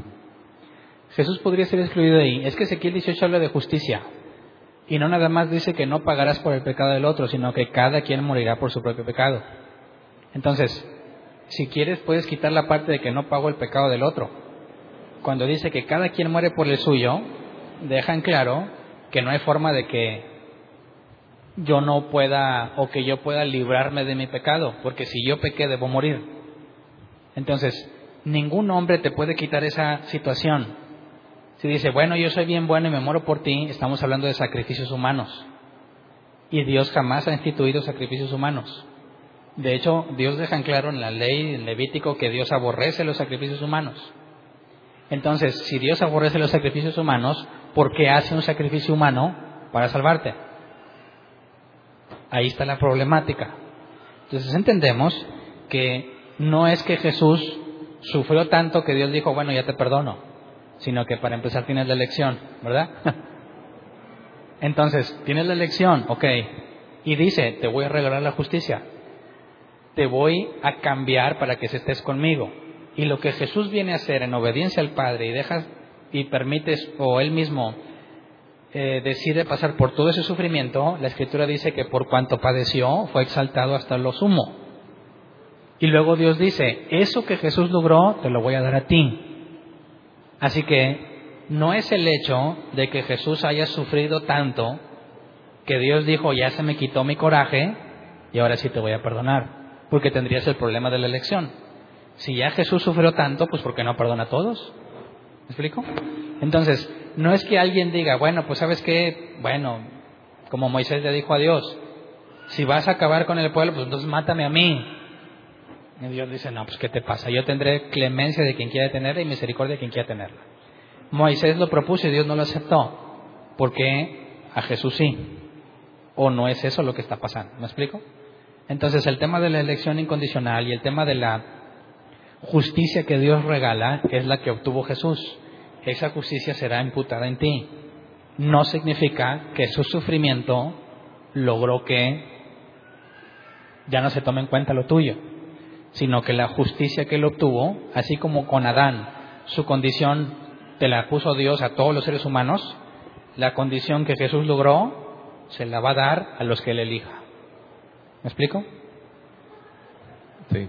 Jesús podría ser excluido ahí. Es que Ezequiel 18 habla de justicia. Y no nada más dice que no pagarás por el pecado del otro, sino que cada quien morirá por su propio pecado. Entonces, si quieres, puedes quitar la parte de que no pago el pecado del otro. Cuando dice que cada quien muere por el suyo, dejan claro que no hay forma de que yo no pueda o que yo pueda librarme de mi pecado, porque si yo pequé debo morir. Entonces, ningún hombre te puede quitar esa situación. Si dice, bueno, yo soy bien bueno y me muero por ti, estamos hablando de sacrificios humanos. Y Dios jamás ha instituido sacrificios humanos. De hecho, Dios deja en claro en la ley en Levítico que Dios aborrece los sacrificios humanos. Entonces, si Dios aborrece los sacrificios humanos, ¿por qué hace un sacrificio humano para salvarte? Ahí está la problemática. Entonces entendemos que no es que Jesús sufrió tanto que Dios dijo, bueno, ya te perdono sino que para empezar tienes la elección, ¿verdad? <laughs> Entonces, tienes la elección, ok, y dice, te voy a regalar la justicia, te voy a cambiar para que estés conmigo. Y lo que Jesús viene a hacer en obediencia al Padre y dejas y permites o él mismo eh, decide pasar por todo ese sufrimiento, la Escritura dice que por cuanto padeció fue exaltado hasta lo sumo. Y luego Dios dice, eso que Jesús logró, te lo voy a dar a ti. Así que no es el hecho de que Jesús haya sufrido tanto que Dios dijo, ya se me quitó mi coraje y ahora sí te voy a perdonar. porque tendrías el problema de la elección. Si ya Jesús sufrió tanto, pues ¿por qué no perdona a todos? ¿Me explico? Entonces, no es que alguien diga, bueno, pues sabes qué, bueno, como Moisés le dijo a Dios, si vas a acabar con el pueblo, pues entonces mátame a mí. Y Dios dice, no, pues ¿qué te pasa? Yo tendré clemencia de quien quiera tenerla y misericordia de quien quiera tenerla. Moisés lo propuso y Dios no lo aceptó. ¿Por qué a Jesús sí? ¿O no es eso lo que está pasando? ¿Me explico? Entonces el tema de la elección incondicional y el tema de la justicia que Dios regala es la que obtuvo Jesús. Esa justicia será imputada en ti. No significa que su sufrimiento logró que ya no se tome en cuenta lo tuyo sino que la justicia que él obtuvo, así como con Adán, su condición te la puso Dios a todos los seres humanos, la condición que Jesús logró se la va a dar a los que él elija. ¿Me explico? Sí.